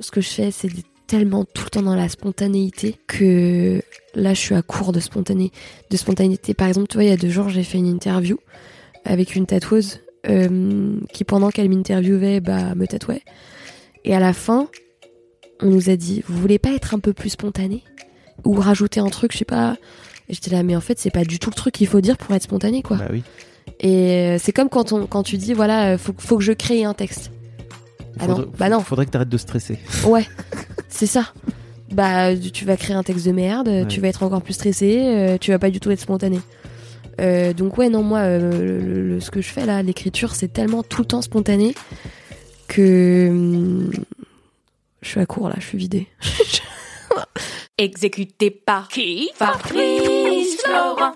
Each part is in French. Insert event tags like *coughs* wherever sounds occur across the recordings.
Ce que je fais, c'est tellement tout le temps dans la spontanéité que là, je suis à court de, spontané, de spontanéité. Par exemple, tu vois, il y a deux jours, j'ai fait une interview avec une tatoueuse euh, qui, pendant qu'elle m'interviewait, bah, me tatouait. Et à la fin, on nous a dit, vous voulez pas être un peu plus spontané? Ou rajouter un truc, je sais pas. Et j'étais là, mais en fait, c'est pas du tout le truc qu'il faut dire pour être spontané, quoi. Bah oui. Et euh, c'est comme quand, on, quand tu dis, voilà, euh, faut, faut que je crée un texte. Ah non, Faudrait- bah non. Faudrait que t'arrêtes de stresser. *laughs* Ouais, c'est ça. Bah, tu vas créer un texte de merde, Ouais. tu vas être encore plus stressé, euh, tu vas pas du tout être spontané. Euh, donc ouais, non, moi, euh, le- le- ce que je fais là, l'écriture, c'est tellement tout le temps spontané que hum, je suis à court là, je suis vidée. *laughs* Exécuté par qui. Fabrice Florent.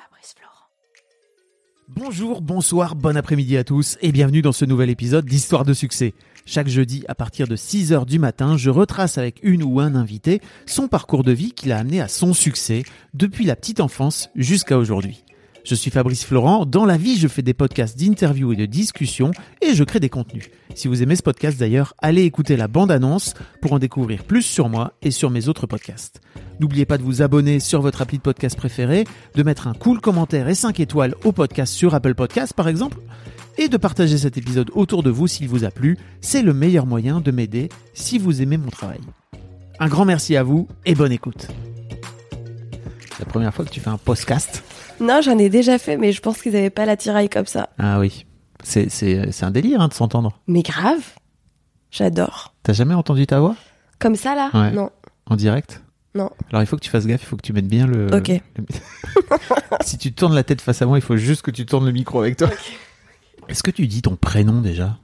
Bonjour, bonsoir, bon après-midi à tous et bienvenue dans ce nouvel épisode d'Histoire de succès. Chaque jeudi à partir de 6h du matin, je retrace avec une ou un invité son parcours de vie qui l'a amené à son succès depuis la petite enfance jusqu'à aujourd'hui. Je suis Fabrice Florent, dans la vie je fais des podcasts d'interviews et de discussions et je crée des contenus. Si vous aimez ce podcast d'ailleurs, allez écouter la bande-annonce pour en découvrir plus sur moi et sur mes autres podcasts. N'oubliez pas de vous abonner sur votre appli de podcast préféré, de mettre un cool commentaire et 5 étoiles au podcast sur Apple Podcasts par exemple, et de partager cet épisode autour de vous s'il vous a plu. C'est le meilleur moyen de m'aider si vous aimez mon travail. Un grand merci à vous et bonne écoute. C'est la première fois que tu fais un podcast? Non, j'en ai déjà fait, mais je pense qu'ils avaient pas l'attirail comme ça. Ah oui, c'est, c'est, c'est un délire hein, de s'entendre. Mais grave, j'adore. T'as jamais entendu ta voix? Comme ça là? Ouais. Non, en direct? Non. Alors il faut que tu fasses gaffe, il faut que tu mettes bien le. Ok. le- *laughs* si tu tournes la tête face à moi, il faut juste que tu tournes le micro avec toi. Est-ce que tu dis ton prénom déjà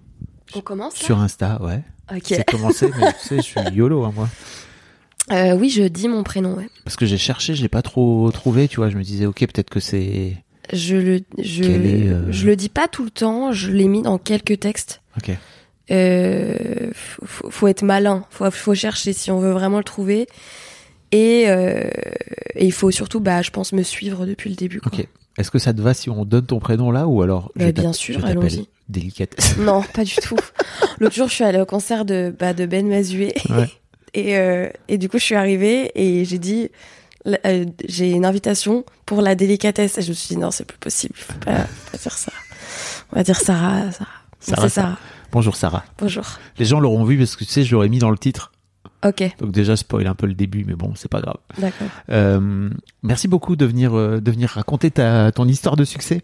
On commence sur Insta Ouais. Ok. C'est commencé, mais tu sais, je suis *laughs* YOLO hein, moi. Euh, oui, je dis mon prénom, ouais. Parce que j'ai cherché, je l'ai pas trop trouvé, tu vois. Je me disais, ok, peut-être que c'est. Je le, je, est, euh, je le dis pas tout le temps, je l'ai mis dans quelques textes. Ok. Euh, faut, être malin, faut, faut chercher si on veut vraiment le trouver. Et, et il faut surtout, bah, je pense, me suivre depuis le début. Quoi. Ok. Est-ce que ça te va si on donne ton prénom là ou alors je Bah, bien sûr, allons-y. Délicatesse. *laughs* Non, pas du tout. *laughs* L'autre jour, je suis allée au concert de, bah, de Ben Mazué. Ouais. *laughs* Et, euh, et du coup, je suis arrivée et j'ai dit, euh, j'ai une invitation pour la délicatesse. Et je me suis dit, non, c'est plus possible, faut pas, faut pas dire ça. On va dire Sarah. Sarah. Sarah, c'est Sarah. Bonjour Sarah. Bonjour. Les gens l'auront vu parce que tu sais, je l'aurais mis dans le titre. Ok, Donc déjà, spoil un peu le début, mais bon, c'est pas grave. d'accord. Euh, merci beaucoup de venir, euh, de venir raconter ta, ton histoire de succès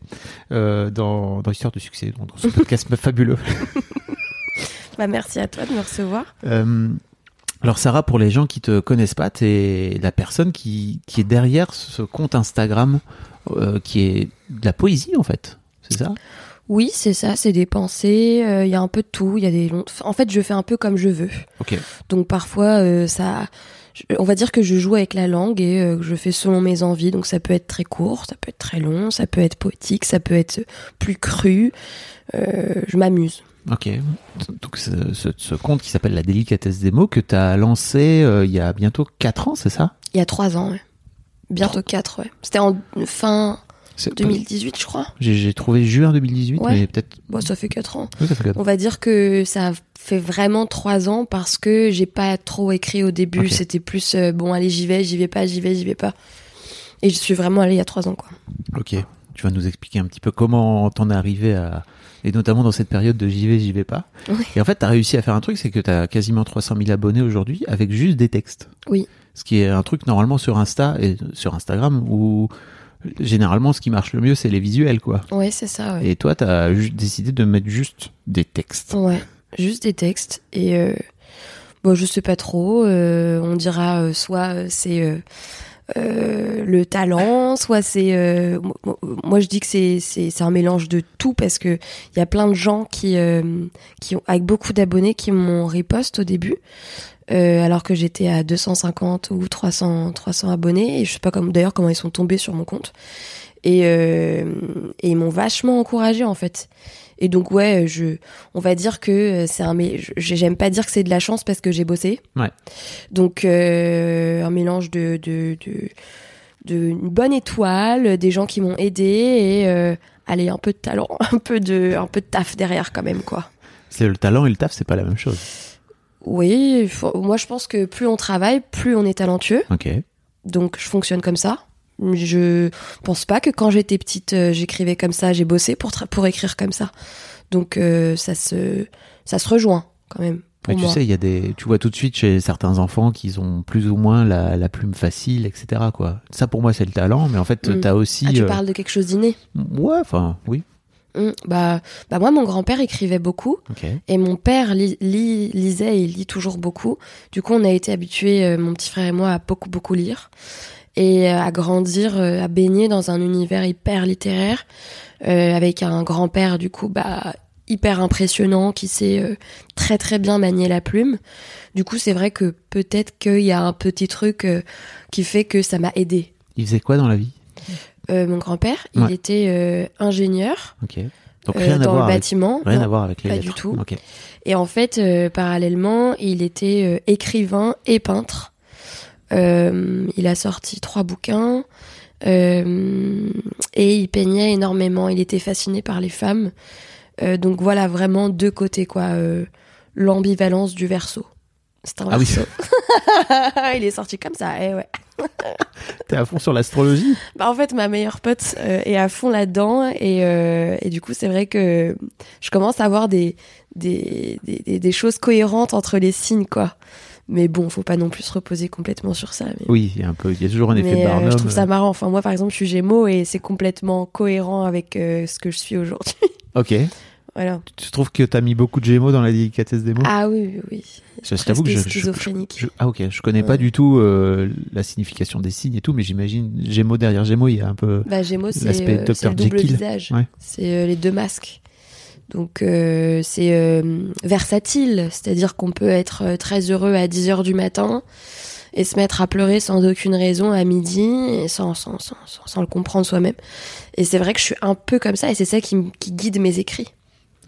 euh, dans, dans l'histoire de succès, dans ce podcast *laughs* fabuleux. *laughs* Bah, merci à toi de me recevoir. Alors Sarah, pour les gens qui te connaissent pas, t'es la personne qui, qui est derrière ce compte Instagram qui est de la poésie en fait, c'est ça? Oui, c'est ça, c'est des pensées, euh, il y a un peu de tout, il y a des longs... En fait, je fais un peu comme je veux. Donc parfois, euh, ça... On va dire que je joue avec la langue et euh, que je fais selon mes envies. Donc ça peut être très court, ça peut être très long, ça peut être poétique, ça peut être plus cru. Euh, je m'amuse. Ok. Donc ce, ce- ce compte qui s'appelle La délicatesse des mots que tu as lancé il y a bientôt 4 ans, c'est ça? Il y a trois ans, ouais. Bientôt quatre, ouais. C'était en fin 2018, je crois. J'ai trouvé juin 2018, Ouais. mais peut-être. Bon, ça fait quatre ans. Oui, ça fait quatre ans. On va dire que ça fait vraiment trois ans parce que j'ai pas trop écrit au début. C'était plus euh, bon, allez, j'y vais, j'y vais pas, j'y vais, j'y vais pas. Et je suis vraiment allée il y a trois ans, quoi. Ok. Tu vas nous expliquer un petit peu comment t'en es arrivé à. Et notamment dans cette période de j'y vais, j'y vais pas. Oui. Et en fait, t'as réussi à faire un truc, c'est que t'as quasiment 300 000 abonnés aujourd'hui avec juste des textes. Oui. Ce qui est un truc normalement sur Insta et sur Instagram où généralement ce qui marche le mieux c'est les visuels quoi. Ouais, c'est ça, ouais. Et toi, t'as ju- décidé de mettre juste des textes. Ouais, juste des textes. Et euh, bon, je sais pas trop. euh, on dira euh, soit c'est euh, le talent, soit c'est mo- mo- moi je dis que c'est un mélange de tout parce que il y a plein de gens qui qui ont avec beaucoup d'abonnés qui m'ont riposte au début euh, alors que j'étais à 250 ou 300 300 abonnés. Et je sais pas comme d'ailleurs comment ils sont tombés sur mon compte. Et euh, et ils m'ont vachement encouragé en fait. Et donc ouais je on va dire que c'est un mais j'aime pas dire que c'est de la chance parce que j'ai bossé. Ouais. donc euh, un mélange de de, de de une bonne étoile des gens qui m'ont aidé et euh, allez un peu de talent *laughs* un peu de un peu de taf derrière quand même quoi. C'est le talent et le taf, c'est pas la même chose. Oui faut- moi je pense que plus on travaille plus on est talentueux Ok. donc je fonctionne comme ça je pense pas que quand j'étais petite euh, j'écrivais comme ça j'ai bossé pour pour écrire comme ça donc euh, ça se ça se rejoint quand même pour Mais tu sais, il y a des, tu vois tout de suite chez certains enfants qu'ils ont plus ou moins la, la plume facile, etc. Quoi. Ça pour moi c'est le talent, mais en fait Mm. t'as aussi. ah tu euh, parles de quelque chose d'inné Ouais, enfin oui. Hum, bah bah moi mon grand-père écrivait beaucoup. Et mon père lisait et lit toujours beaucoup. Du coup, on a été habitués, euh, mon petit frère et moi, à beaucoup, beaucoup lire. Et euh, à grandir, euh, à baigner dans un univers hyper littéraire, avec un grand-père, du coup, bah, hyper impressionnant, qui sait très, très bien manier la plume. Du coup, c'est vrai que peut-être qu'il y a un petit truc qui fait que ça m'a aidé. Il faisait quoi dans la vie? Euh, mon grand-père, Ouais. il était euh, ingénieur. Donc euh, à dans le avec, bâtiment. rien Non. à voir avec les pas lettres. du tout. Et en fait, parallèlement, il était écrivain et peintre. Il a sorti trois bouquins et il peignait énormément. Il était fasciné par les femmes. Donc voilà, vraiment deux côtés, quoi. L'ambivalence du verso. C'est un Ah oui. verso. *laughs* il est sorti comme ça, eh ouais. *laughs* T'es à fond sur l'astrologie Bah, en fait, ma meilleure pote euh, est à fond là-dedans et, euh, et du coup, c'est vrai que je commence à avoir des, des, des, des- choses cohérentes entre les signes, quoi. Mais bon, faut pas non plus se reposer complètement sur ça. Mais, Oui, il y a un peu, il y a toujours un effet mais, de euh, Barnum. je trouve ça marrant. Enfin, moi, par exemple, je suis Gémeaux et c'est complètement cohérent avec ce que je suis aujourd'hui. Ok. Voilà. Tu trouves que t'as mis beaucoup de Gémeaux dans la délicatesse des mots? Ah oui, oui, oui. Je t'avoue que je, Presque je- schizophrénique. je- ah ok, je connais pas du tout euh, la signification des signes et tout, mais j'imagine Gémeaux derrière Gémeaux, il y a un peu. Bah, Gémeaux, c'est L'aspect euh, Dr. c'est le double Jekyll. visage. Ouais. C'est euh, les deux masques. Donc, euh, c'est euh, versatile. C'est-à-dire qu'on peut être très heureux à 10 heures du matin et se mettre à pleurer sans aucune raison à midi et sans, sans, sans, sans, sans le comprendre soi-même. Et c'est vrai que je suis un peu comme ça et c'est ça qui guide mes écrits.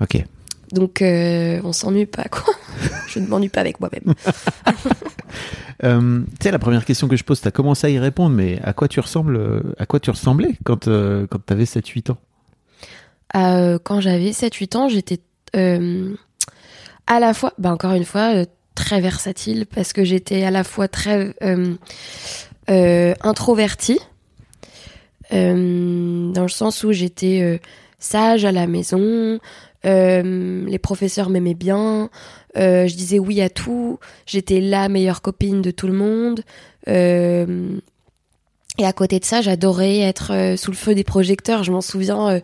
Ok. Donc, euh, on s'ennuie pas, quoi. *laughs* je ne m'ennuie pas avec moi-même. *laughs* Euh, tu sais, la première question que je pose, t'as commencé à y répondre, mais à quoi tu ressembles, à quoi tu ressemblais quand euh, quand t'avais 7-8 ans? Euh, quand j'avais 7-8 ans, j'étais à la fois, bah encore une fois, très versatile parce que j'étais à la fois très introvertie, dans le sens où j'étais sage à la maison, euh, les professeurs m'aimaient bien, euh, je disais oui à tout, j'étais la meilleure copine de tout le monde. euh, et à côté de ça, j'adorais être sous le feu des projecteurs. Je m'en souviens,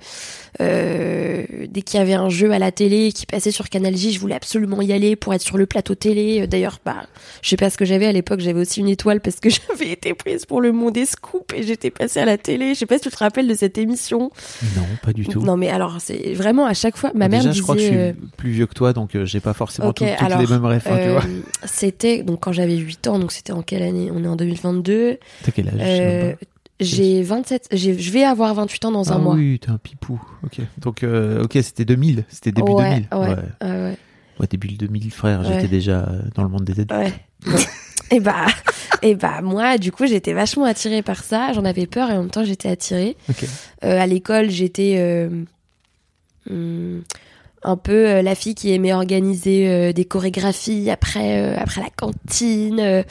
euh, dès qu'il y avait un jeu à la télé qui passait sur Canal J, je voulais absolument y aller pour être sur le plateau télé. D'ailleurs, bah, je sais pas ce que j'avais à l'époque. J'avais aussi une étoile parce que *laughs* j'avais été prise pour le monde des scoops et j'étais passée à la télé. Je sais pas si tu te rappelles de cette émission. Non, pas du tout. Non, mais alors, c'est vraiment à chaque fois. Ma mère Déjà, me je crois que je disait. suis plus vieux que toi, donc euh, j'ai pas forcément tout- toutes alors, les mêmes refs, hein, euh, c'était donc quand j'avais 8 ans, donc c'était en quelle année? On est en 2022. T'as quel âge? Euh, j'ai 27, j'ai- je vais avoir 28 ans dans un ah mois. oui, t'es un pipou. Ok. Donc, euh, ok, c'était 2000. C'était début ouais, 2000. Ouais, ouais. ouais, ouais. Début 2000, frère. J'étais déjà euh, dans le monde des adultes. Ouais. *laughs* Et bah, et bah moi, du coup, j'étais vachement attirée par ça. J'en avais peur et en même temps, j'étais attirée. Ok. Euh, à l'école, j'étais euh, hum, un peu euh, la fille qui aimait organiser euh, des chorégraphies après, euh, après la cantine.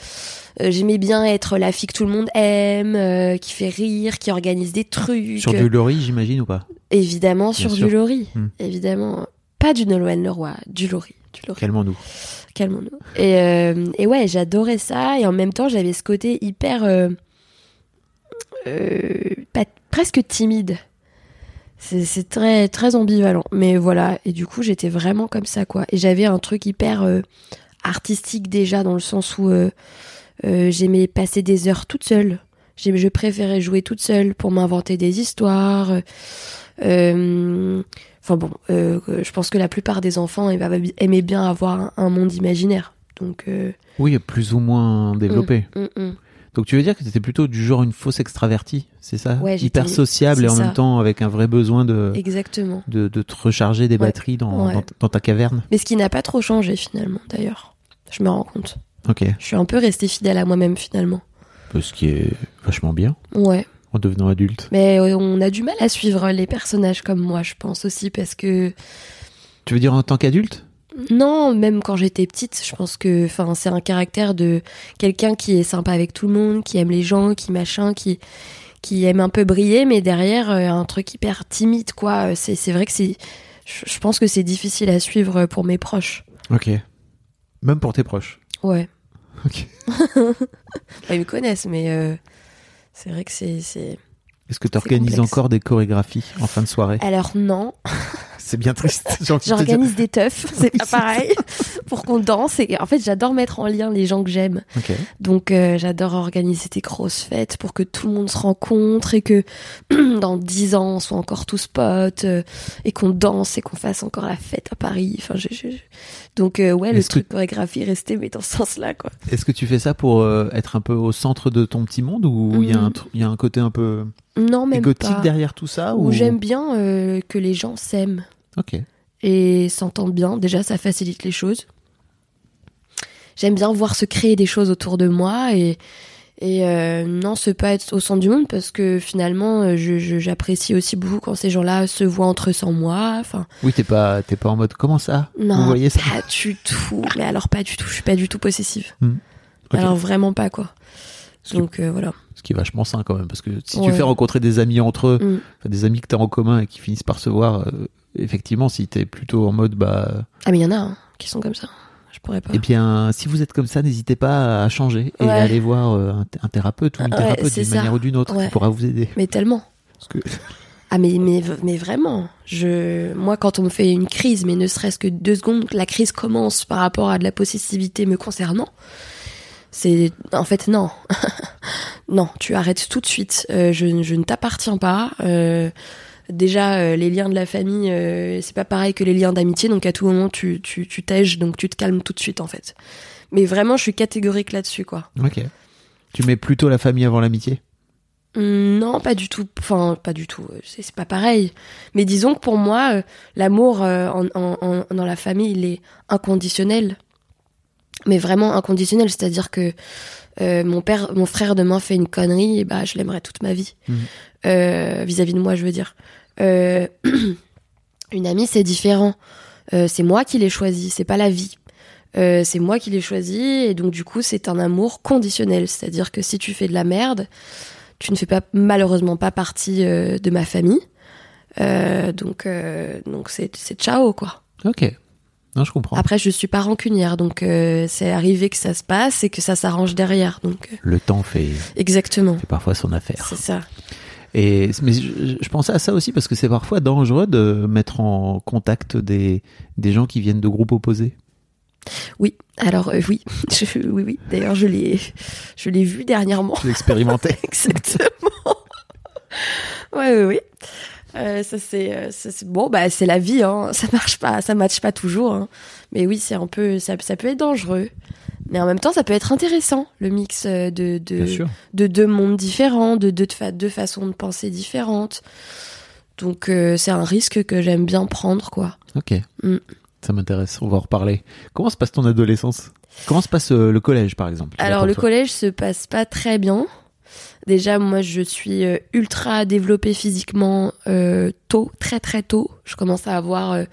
J'aimais bien être la fille que tout le monde aime, qui fait rire, qui organise des trucs. Sur du lorry, j'imagine ou pas? Évidemment, sur sûr. du lorry. Hmm. Évidemment. Pas du Nolwenn Leroy, du lorry. Du lorry. Calmons-nous. Calmons-nous. Et, et ouais, j'adorais ça. Et en même temps, j'avais ce côté hyper. pas- presque timide. C'est très, très ambivalent. Mais voilà. Et du coup, j'étais vraiment comme ça, quoi. Et j'avais un truc hyper euh, artistique déjà, dans le sens où euh, euh, j'aimais passer des heures toute seule. Je préférais jouer toute seule pour m'inventer des histoires. Enfin bon, je pense que la plupart des enfants aimaient bien avoir un, monde imaginaire. Donc, Oui, plus ou moins développé. hum, hum. Donc tu veux dire que t'étais plutôt du genre une fausse extravertie, c'est ça Ouais, Hyper sociable et en ça. même temps avec un vrai besoin de, exactement. de, de te recharger des Ouais. batteries dans, Ouais. dans, dans ta caverne. Mais ce qui n'a pas trop changé finalement, d'ailleurs. Je me rends compte. Ok. Je suis un peu restée fidèle à moi-même finalement. Ce qui est vachement bien Ouais. en devenant adulte. Mais euh, on a du mal à suivre les personnages comme moi, je pense aussi, parce que Tu veux dire en tant qu'adulte? Non, même quand j'étais petite, je pense que, enfin, c'est un caractère de quelqu'un qui est sympa avec tout le monde, qui aime les gens, qui machin, qui qui aime un peu briller, mais derrière euh, un truc hyper timide, quoi. C'est c'est vrai que c'est, je pense que c'est difficile à suivre pour mes proches. Ok. Même pour tes proches. Ouais. Ok. *laughs* Ils me connaissent, mais euh, c'est vrai que c'est c'est. Est-ce que tu organises complexe. encore des chorégraphies en fin de soirée? Alors non, C'est bien triste. J'organise des teufs, *laughs* c'est pas pareil, *laughs* pour qu'on danse. Et en fait, j'adore mettre en lien les gens que j'aime. Donc, euh, j'adore organiser des grosses fêtes pour que tout le monde se rencontre et que *clears throat* dans dix ans, on soit encore tous potes euh, et qu'on danse et qu'on fasse encore la fête à Paris. Enfin, je, je- je- Donc, euh, ouais, le Est-ce que- truc chorégraphie resté, mais dans ce sens-là, quoi. Est-ce que tu fais ça pour être un peu au centre de ton petit monde ou il y, a un tr- il y a un côté un peu Non, même égotique pas. derrière tout ça Ou ou... j'aime bien euh, que les gens s'aiment. Ok. et s'entendent bien. Déjà, ça facilite les choses. J'aime bien voir se créer des choses autour de moi et, et euh, non, se pas être au centre du monde parce que finalement, euh, je- je- j'apprécie aussi beaucoup quand ces gens-là se voient entre eux sans moi. Enfin, Oui, t'es pas, t'es pas en mode comment ça? Non, Vous voyez ça? pas du tout. Mais alors pas du tout. Je suis pas du tout possessive. Ok. Alors vraiment pas quoi. Ce qui- Donc euh, voilà. Ce qui est vachement sain quand même, parce que si tu fais rencontrer des amis entre eux, Mm. des amis que t'as en commun et qui finissent par se voir, euh, effectivement, si t'es plutôt en mode bah, Ah mais il y en a hein, qui sont comme ça. Je pourrais pas. eh bien, si vous êtes comme ça, n'hésitez pas à changer et Ouais. à aller voir euh, un, th- un thérapeute ou une thérapeute d'une ça. manière ou d'une autre qui pourra vous aider. Mais tellement. Parce que Ah mais, mais, mais vraiment, je, moi quand on me fait une crise, mais ne serait-ce que deux secondes, la crise commence par rapport à de la possessivité me concernant, c'est en fait non, *laughs* non, tu arrêtes tout de suite. Euh, je, je ne t'appartiens pas. Euh, déjà euh, les liens de la famille, c'est pas pareil que les liens d'amitié, donc à tout moment tu tu tu tèges, donc tu te calmes tout de suite en fait. Mais vraiment, je suis catégorique là-dessus quoi. ok. Tu mets plutôt la famille avant l'amitié? Hum, Non, pas du tout. Enfin, pas du tout. C'est pas pareil. Mais disons que pour moi, l'amour en, en- en- dans la famille, il est inconditionnel. Mais vraiment inconditionnel. C'est-à-dire que euh, mon père, mon frère demain fait une connerie, et bah je l'aimerai toute ma vie. Mhm. Euh, Vis-à-vis de moi, je veux dire. Euh, *clears throat* une amie, c'est différent. C'est moi qui l'ai choisi. C'est pas la vie. C'est moi qui l'ai choisi et donc du coup c'est un amour conditionnel, c'est-à-dire que si tu fais de la merde, tu ne fais pas malheureusement pas partie de ma famille, donc donc c'est c'est ciao quoi. Ok. Non, je comprends. Après je suis pas rancunière, donc euh, c'est arrivé que ça se passe et que ça s'arrange derrière, donc euh, Le temps fait, exactement, fait parfois son affaire. c'est ça. Et mais je, je pensais à ça aussi parce que c'est parfois dangereux de mettre en contact des, des gens qui viennent de groupes opposés. Oui, alors euh, oui, *laughs* je- oui oui. D'ailleurs je l'ai je l'ai vu dernièrement. Expérimenté. *laughs* Exactement. ouais, oui, oui. Euh, ça c'est, euh, ça, c'est- bon, bah c'est la vie, hein. Ça marche pas, ça matche pas toujours. hein. Mais oui, c'est un peu, ça, ça peut être dangereux. Mais en même temps, ça peut être intéressant le mix euh, de deux mondes différents, de deux, fa- deux façons de penser différentes. Donc euh, c'est un risque que j'aime bien prendre, quoi. Ok. Mm. Ça m'intéresse. On va en reparler. Comment se passe ton adolescence? Comment se passe euh, le collège, par exemple? Alors le collège se passe pas très bien. Déjà moi je suis euh, ultra développée physiquement euh, tôt, très très tôt. Je commence à avoir euh,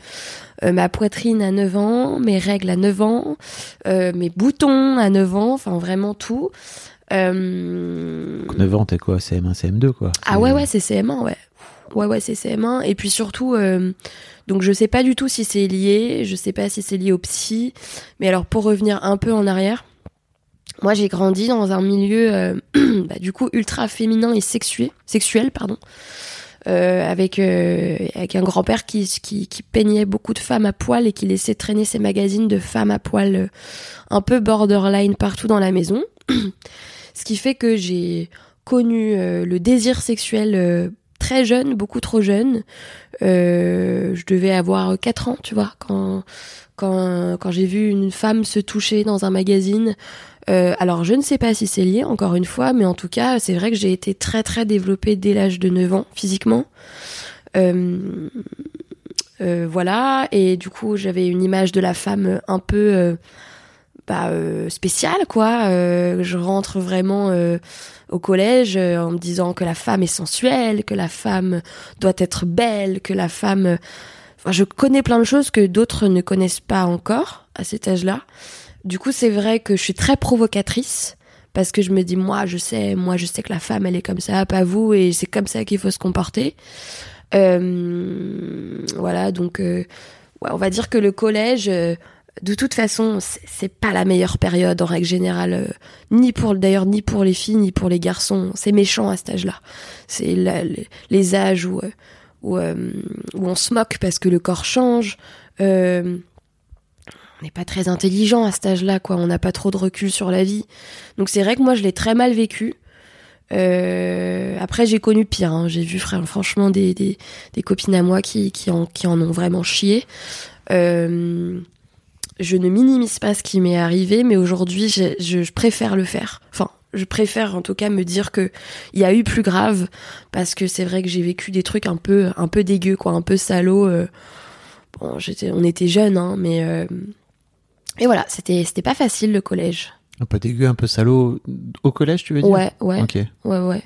ma poitrine à 9 ans, mes règles à 9 ans, euh, mes boutons à 9 ans, enfin vraiment tout. Euh, Donc, 9 ans, t'es quoi? CM1, CM2, quoi ah ouais ouais c'est CM1 ouais. Ouais ouais c'est CM1 et puis surtout euh, donc je sais pas du tout si c'est lié, je sais pas si c'est lié au psy, mais alors pour revenir un peu en arrière, moi j'ai grandi dans un milieu euh, *clears throat* bah, du coup ultra féminin et sexué, sexuel pardon. Euh, avec euh, avec un grand-père qui, qui qui peignait beaucoup de femmes à poil et qui laissait traîner ses magazines de femmes à poil euh, un peu borderline partout dans la maison. *clears throat* Ce qui fait que j'ai connu euh, le désir sexuel très jeune, beaucoup trop jeune. Je devais avoir 4 ans, tu vois, quand quand quand j'ai vu une femme se toucher dans un magazine. Euh, alors je ne sais pas si c'est lié, encore une fois, mais en tout cas, c'est vrai que j'ai été très très développée dès l'âge de 9 ans, physiquement. Euh, euh, voilà, et du coup, j'avais une image de la femme un peu bah, spéciale, quoi. Je rentre vraiment au collège en me disant que la femme est sensuelle, que la femme doit être belle, que la femme... Enfin, je connais plein de choses que d'autres ne connaissent pas encore à cet âge-là. Du coup, c'est vrai que je suis très provocatrice parce que je me dis moi, je sais, moi, je sais que la femme, elle est comme ça, pas vous, et c'est comme ça qu'il faut se comporter. Euh, voilà, donc euh, ouais, on va dire que le collège, euh, de toute façon, c'est c'est pas la meilleure période en règle générale, euh, ni pour d'ailleurs ni pour les filles ni pour les garçons. C'est méchant à cet âge-là. C'est la- les- les âges où euh, où, euh, où on se moque parce que le corps change. Euh, on n'est pas très intelligent à cet âge-là, quoi. On n'a pas trop de recul sur la vie. Donc c'est vrai que moi, je l'ai très mal vécu. Euh, après, j'ai connu pire. hein. J'ai vu fr- franchement des, des, copines à moi qui, qui, en, qui en ont vraiment chié. Euh, je ne minimise pas ce qui m'est arrivé, mais aujourd'hui, je, je, préfère le faire. Enfin, je préfère en tout cas me dire que il y a eu plus grave, parce que c'est vrai que j'ai vécu des trucs un peu, un peu dégueux, quoi, un peu salauds. euh. Bon, on était jeunes, hein, mais et voilà, c'était, c'était pas facile le collège. Un peu dégueu, un peu salaud. Au collège, tu veux dire? Ouais, ouais. Ok. Ouais, ouais.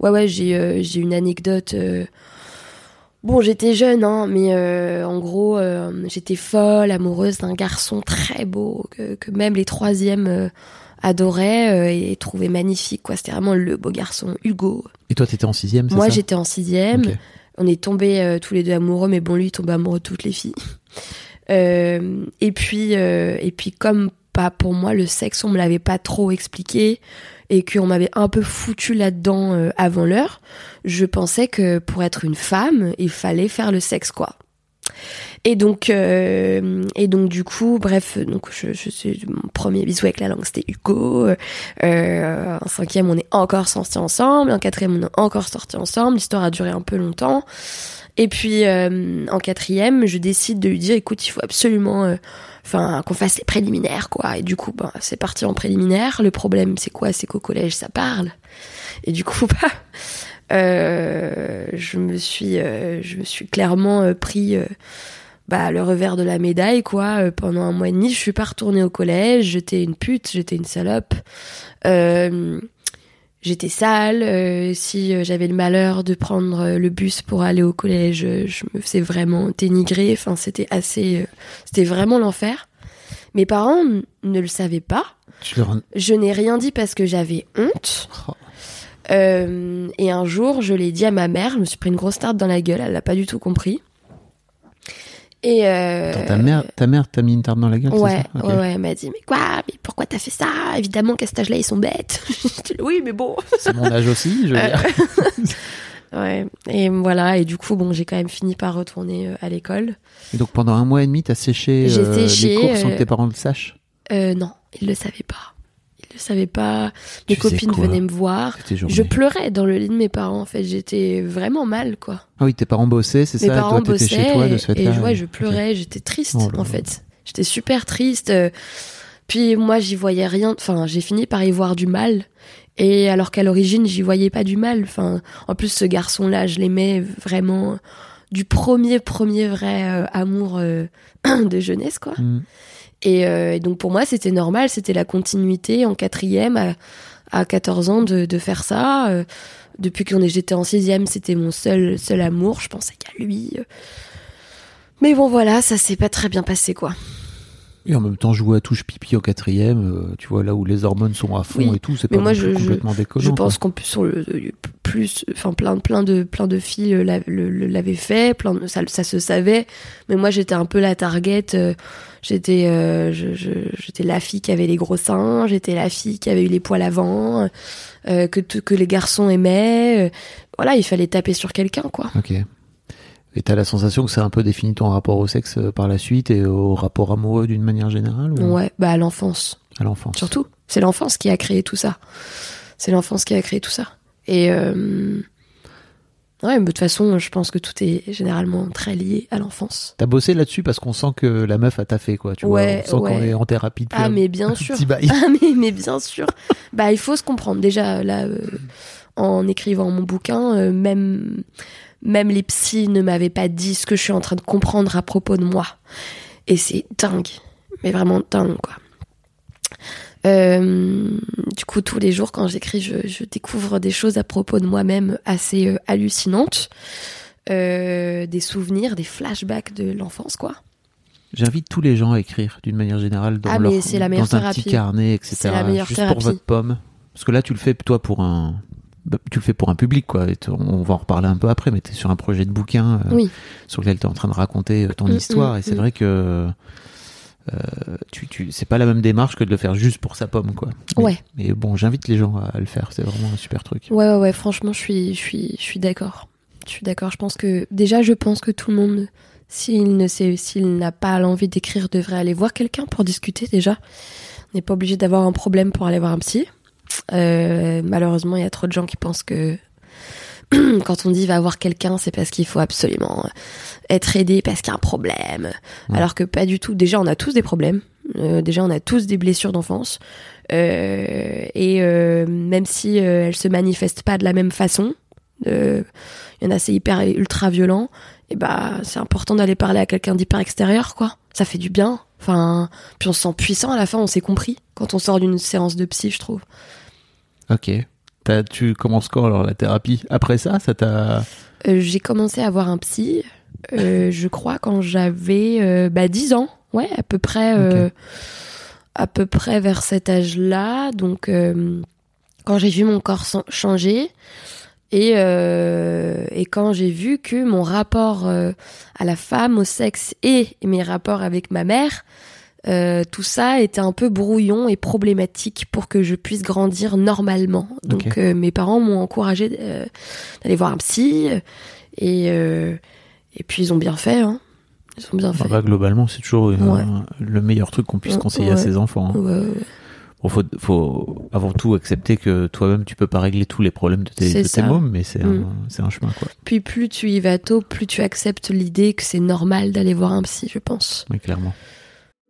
Ouais, ouais, j'ai euh, j'ai une anecdote. euh, Bon, j'étais jeune, hein, mais euh, en gros, j'étais folle, amoureuse d'un garçon très beau que, que même les troisièmes adoraient et trouvaient magnifique. quoi. C'était vraiment le beau garçon, Hugo. Et toi, t'étais en sixième, c'est Moi, j'étais en sixième. On est tombés tous les deux amoureux, mais bon, lui, il tombait amoureux de toutes les filles. Euh, et puis, euh, et puis, comme pas pour moi, le sexe, on me l'avait pas trop expliqué et qu'on m'avait un peu foutu là-dedans euh, avant l'heure, je pensais que pour être une femme, il fallait faire le sexe, quoi. Et donc, euh, et donc du coup, bref, donc je, je suis mon premier bisou avec la langue, c'était Hugo. Euh, en cinquième, on est encore sortis ensemble. En quatrième, on est encore sortis ensemble. L'histoire a duré un peu longtemps. Et puis euh, en quatrième, je décide de lui dire, écoute, il faut absolument, euh, qu'on fasse les préliminaires, quoi. Et du coup, ben, c'est parti en préliminaire. Le problème, c'est quoi? C'est qu'au collège, ça parle. Et du coup, *laughs* bah, euh, je me suis, je me suis clairement pris. bah, le revers de la médaille, quoi. Pendant un mois et demi, je suis pas retournée au collège. J'étais une pute, j'étais une salope. J'étais sale. euh, si euh, j'avais le malheur de prendre euh, le bus pour aller au collège, je me faisais vraiment dénigrer. Enfin, c'était assez, c'était vraiment l'enfer. Mes parents ne le savaient pas. Leur... Je n'ai rien dit parce que j'avais honte. Oh. Euh, et un jour, je l'ai dit à ma mère. Je me suis pris une grosse tarte dans la gueule. Elle l'a pas du tout compris. Et euh, Attends, ta mère, ta mère t'a mis une tarte dans la gueule, Ouais, ça ouais, ouais, elle m'a dit, mais quoi, mais pourquoi t'as fait ça? Évidemment qu'à cet âge-là, ils sont bêtes. *laughs* Là, oui, mais bon. C'est mon âge aussi, je veux Euh, dire. *laughs* Ouais, et voilà, et du coup, bon, j'ai quand même fini par retourner euh, à l'école. Et donc pendant un mois et demi, t'as séché, euh, les cours sans que tes parents le sachent? Euh, non, ils le savaient pas. Le savaient pas. Mes Tu copines venaient me voir. Je pleurais dans le lit de mes parents, en fait. J'étais vraiment mal, quoi. Ah oui, tes parents bossaient, c'est Mes ça? et parents toi bossaient chez toi de et- ce fait et je, ouais, je pleurais, j'étais triste Oh en fait. J'étais super triste. euh, Puis moi, j'y voyais rien. Enfin, j'ai fini par y voir du mal. Et alors qu'à l'origine, j'y voyais pas du mal. Enfin, en plus, ce garçon-là, je l'aimais vraiment du premier, premier vrai euh, amour euh, *clears throat* de jeunesse, quoi. Hmm. Et, euh, et donc pour moi, c'était normal, c'était la continuité en quatrième à, à 14 ans de, faire ça. Euh, depuis est, j'étais en sixième, c'était mon seul, seul amour. Je pensais qu'à lui. Euh, Mais bon, voilà, ça s'est pas très bien passé, quoi. Et en même temps, jouer à touche pipi au quatrième, euh, tu vois, là où les hormones sont à fond Oui. et tout, c'est pas moi, je- complètement déconnant. Je pense qu'en plus, le, plus, enfin, plein, plein de, plein de filles euh, l'avaient fait, plein de- ça, ça se savait. Mais moi, j'étais un peu la target. euh, J'étais, euh, j'étais la fille qui avait les gros seins. J'étais la fille qui avait eu les poils avant, euh, que que les garçons aimaient. voilà, il fallait taper sur quelqu'un, quoi. Ok. Et t'as la sensation que ça a un peu défini ton rapport au sexe euh, par la suite et au rapport amoureux d'une manière générale ou? Ouais, bah à l'enfance. à l'enfance Surtout, c'est l'enfance qui a créé tout ça. c'est l'enfance qui a créé tout ça. Et euh, ouais, mais de toute façon, je pense que tout est généralement très lié à l'enfance. T'as bossé là-dessus parce qu'on sent que la meuf a taffé, quoi. Tu Ouais, vois, on sent qu'on est en thérapie depuis Ah, mais bien *laughs* sûr. *laughs* Ah, mais, mais bien sûr. bah, il faut se comprendre. Déjà, là, euh, en écrivant mon bouquin, euh, même, même les psys ne m'avaient pas dit ce que je suis en train de comprendre à propos de moi. Et c'est dingue. Mais vraiment dingue, quoi. Euh, du coup, tous les jours, quand j'écris, je, je découvre des choses à propos de moi-même assez euh, hallucinantes. Euh, des souvenirs, des flashbacks de l'enfance, quoi. J'invite tous les gens à écrire d'une manière générale dans, Ah, leur, la dans un thérapie. petit carnet, etc. C'est la meilleure Juste thérapie. pour votre pomme. Parce que là, tu le fais toi pour un, bah, tu le fais pour un public, quoi. Et on va en reparler un peu après, mais tu es sur un projet de bouquin euh, Oui. sur lequel tu es en train de raconter euh, ton Mm, histoire. mm, et c'est mm. vrai que euh, tu, tu, c'est pas la même démarche que de le faire juste pour sa pomme, quoi. Mais, Ouais. Mais bon, j'invite les gens à, à le faire. C'est vraiment un super truc. Ouais, ouais, ouais, franchement, je suis, je suis, je suis d'accord. Je suis d'accord. Je pense que, déjà, je pense que tout le monde, s'il ne sait, s'il n'a pas l'envie d'écrire, devrait aller voir quelqu'un pour discuter, déjà. On n'est pas obligé d'avoir un problème pour aller voir un psy. Euh, malheureusement, il y a trop de gens qui pensent que *clears throat* quand on dit va voir quelqu'un, c'est parce qu'il faut absolument être aidé parce qu'il y a un problème. Ouais. Alors que pas du tout. Déjà, on a tous des problèmes. Euh, déjà, on a tous des blessures d'enfance. Euh, et euh, même si elles se manifestent pas de la même façon, il y en a c'est hyper ultra violent. Et bah, c'est important d'aller parler à quelqu'un d'hyper extérieur, quoi. Ça fait du bien. Enfin, puis on se sent puissant à la fin. On s'est compris quand on sort d'une séance de psy, je trouve. Ok. Tu commences quand alors la thérapie? Après ça, ça t'a. Euh, j'ai commencé à voir un psy, euh, *laughs* je crois, quand j'avais euh, bah, 10 ans. Ouais, à peu près, euh, à peu près vers cet âge-là. Donc, quand j'ai vu mon corps changer et, et quand j'ai vu que mon rapport à la femme, au sexe et mes rapports avec ma mère, euh, tout ça était un peu brouillon et problématique pour que je puisse grandir normalement. Donc euh, mes parents m'ont encouragé euh, d'aller voir un psy et et puis ils ont bien fait. Hein. Ils ont bien Ah fait. bah, globalement, c'est toujours Ouais. le meilleur truc qu'on puisse Ouais, conseiller à ses enfants. hein. Ouais, ouais. Bon, faut, faut avant tout accepter que toi-même, tu peux pas régler tous les problèmes de tes, de tes mômes, mais c'est Mm. un, c'est un chemin, quoi. Puis plus tu y vas tôt, plus tu acceptes l'idée que c'est normal d'aller voir un psy, je pense. Oui, clairement.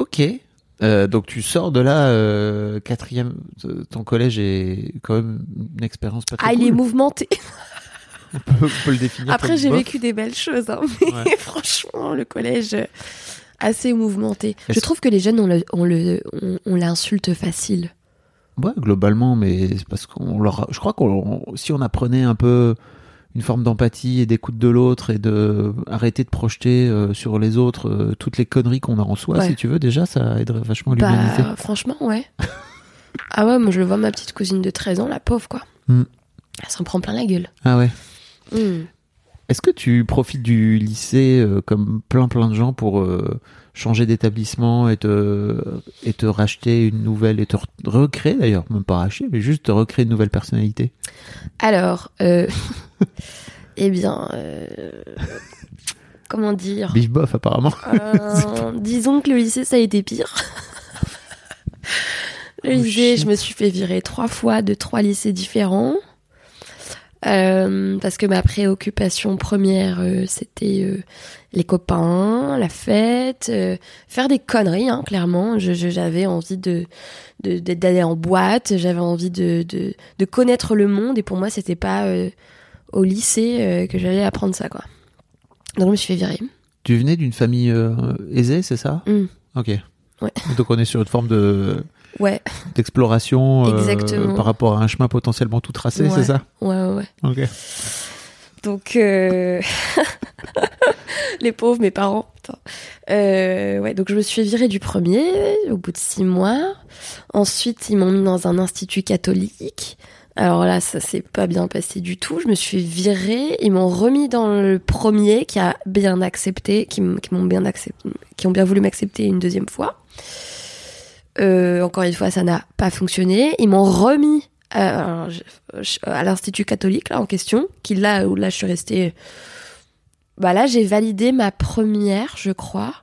Ok. Euh, donc tu sors de là, euh, quatrième, euh, ton collège est quand même une expérience pas très Ah, il est mouvementé. *laughs* on, peut, on peut le définir Après, j'ai vécu des belles choses, hein, mais Ouais. *laughs* franchement, le collège, assez mouvementé. Je trouve que les jeunes, on le, on le, on, on l'insulte facile. Ouais, globalement, mais c'est parce qu'on leur, je crois qu'on, si on apprenait un peu une forme d'empathie et d'écoute de l'autre et de arrêter de projeter euh, sur les autres euh, toutes les conneries qu'on a en soi, Ouais. si tu veux, déjà, ça aiderait vachement l'humanité. Bah, franchement, ouais. *laughs* ah ouais, moi, je le vois, ma petite cousine de 13 ans, la pauvre, quoi. Hmm. Elle s'en prend plein la gueule. Ah ouais. Hmm. Est-ce que tu profites du lycée euh, comme plein plein de gens pour changer d'établissement et te, et te racheter une nouvelle et te re- recréer d'ailleurs, même pas racheter, mais juste te recréer une nouvelle personnalité Alors, *laughs* eh bien, euh, comment dire Bif bof apparemment. Euh, Disons que le lycée, ça a été pire. *laughs* le Oh, lycée, shit. je me suis fait virer trois fois de trois lycées différents. Euh, parce que ma préoccupation première, euh, c'était euh, les copains, la fête, faire des conneries, hein, clairement. J'avais envie de d'aller en boîte, j'avais envie de, de, de connaître le monde, et pour moi, c'était pas au lycée euh, que j'allais apprendre ça, quoi. Donc, je me suis fait virer. Tu venais d'une famille euh, aisée, c'est ça? Mm. Ok. Ouais. Donc on est sur une forme de Ouais, d'exploration euh, par rapport à un chemin potentiellement tout tracé, Ouais. c'est ça? Ouais, ouais. ouais. Ok. Donc, euh, *laughs* les pauvres, mes parents. Euh, ouais, donc je me suis virée du premier au bout de six mois. Ensuite, ils m'ont mis dans un institut catholique. Alors là, ça s'est pas bien passé du tout. Je me suis virée. Ils m'ont remis dans le premier qui a bien accepté, qui m'ont bien accepté, qui ont bien voulu m'accepter une deuxième fois. Euh, encore une fois, ça n'a pas fonctionné. Ils m'ont remis à, à l'institut catholique là en question, qui là où là je suis restée bah là, j'ai validé ma première, je crois.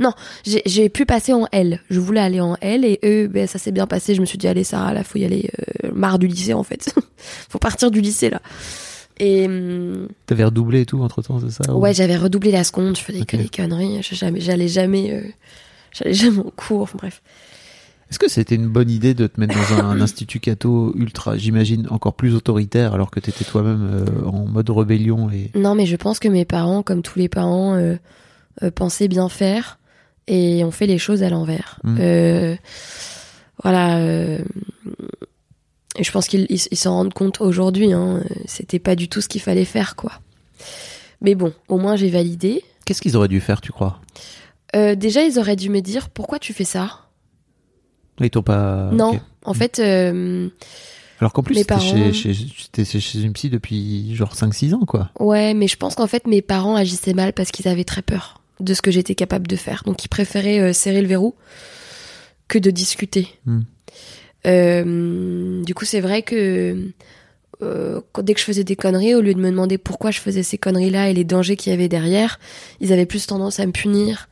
Non, j'ai pu passer en L. Je voulais aller en L et eux, ben, ça s'est bien passé. Je me suis dit, allez, Sarah, là, faut y aller. Euh, marre du lycée, en fait. *laughs* faut partir du lycée, là. Et. Hum, T'avais redoublé et tout entre temps, c'est ça Ouais, j'avais redoublé la seconde. Je faisais que des conneries. J'allais jamais, euh, j'allais jamais en cours. Enfin, bref. Est-ce que c'était une bonne idée de te mettre dans un, *laughs* institut catho ultra, j'imagine, encore plus autoritaire alors que tu étais toi-même euh, en mode rébellion et... Non, mais je pense que mes parents, comme tous les parents, euh, pensaient bien faire et ont fait les choses à l'envers. Mmh. voilà. et je pense qu'ils s'en rendent compte aujourd'hui. Hein, c'était pas du tout ce qu'il fallait faire, quoi. Mais bon, au moins j'ai validé. Qu'est-ce qu'ils auraient dû faire, tu crois? Déjà, ils auraient dû me dire pourquoi tu fais ça? Ils t'ont pas. Non, en fait. Euh, Alors qu'en plus, t'étais chez, chez, une psy depuis genre 5-6 ans, quoi. Ouais, mais je pense qu'en fait, mes parents agissaient mal parce qu'ils avaient très peur de ce que j'étais capable de faire. Donc, ils préféraient euh, serrer le verrou que de discuter. Hmm. Euh, du coup, c'est vrai que dès que je faisais des conneries, au lieu de me demander pourquoi je faisais ces conneries-là et les dangers qu'il y avait derrière, ils avaient plus tendance à me punir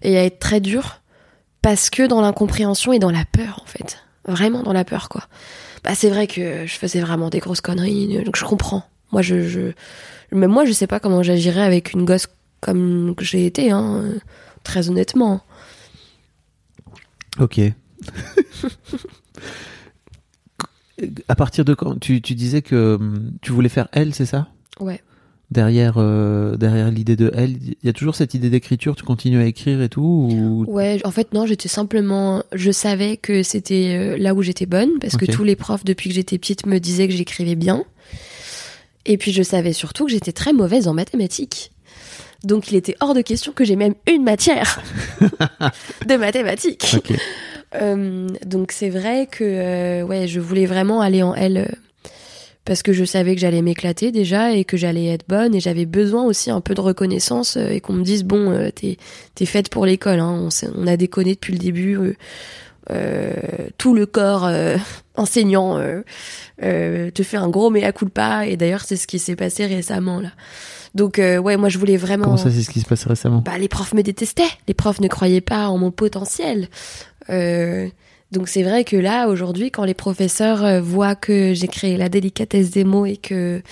et à être très durs parce que dans l'incompréhension et dans la peur en fait, vraiment dans la peur quoi. Bah c'est vrai que je faisais vraiment des grosses conneries, donc je comprends. Moi je, je même moi je sais pas comment j'agirais avec une gosse comme que j'ai été, hein, très honnêtement. Ok. *laughs* à partir de quand tu, tu disais que hum, tu voulais faire elle, c'est ça? Ouais. Derrière euh, derrière l'idée de elle il y a toujours cette idée d'écriture tu continues à écrire et tout ou... ouais en fait non j'étais simplement je savais que c'était euh, là où j'étais bonne parce que tous les profs depuis que j'étais petite me disaient que j'écrivais bien. Et puis je savais surtout que j'étais très mauvaise en mathématiques donc il était hors de question que j'ai même une matière *laughs* de mathématiques. Euh, donc c'est vrai que ouais je voulais vraiment aller en L parce que je savais que j'allais m'éclater déjà et que j'allais être bonne et j'avais besoin aussi un peu de reconnaissance euh, et qu'on me dise bon euh, t'es es faite pour l'école hein. on, on, a déconné depuis le début euh, tout le corps *laughs* enseignant te fait un gros mea culpa. Et d'ailleurs c'est ce qui s'est passé récemment là donc ouais moi je voulais vraiment comment ça c'est ce qui se passe récemment? Bah les profs me détestaient les profs ne croyaient pas en mon potentiel euh, donc c'est vrai que là, aujourd'hui, quand les professeurs euh, voient que j'ai créé la délicatesse des mots et que,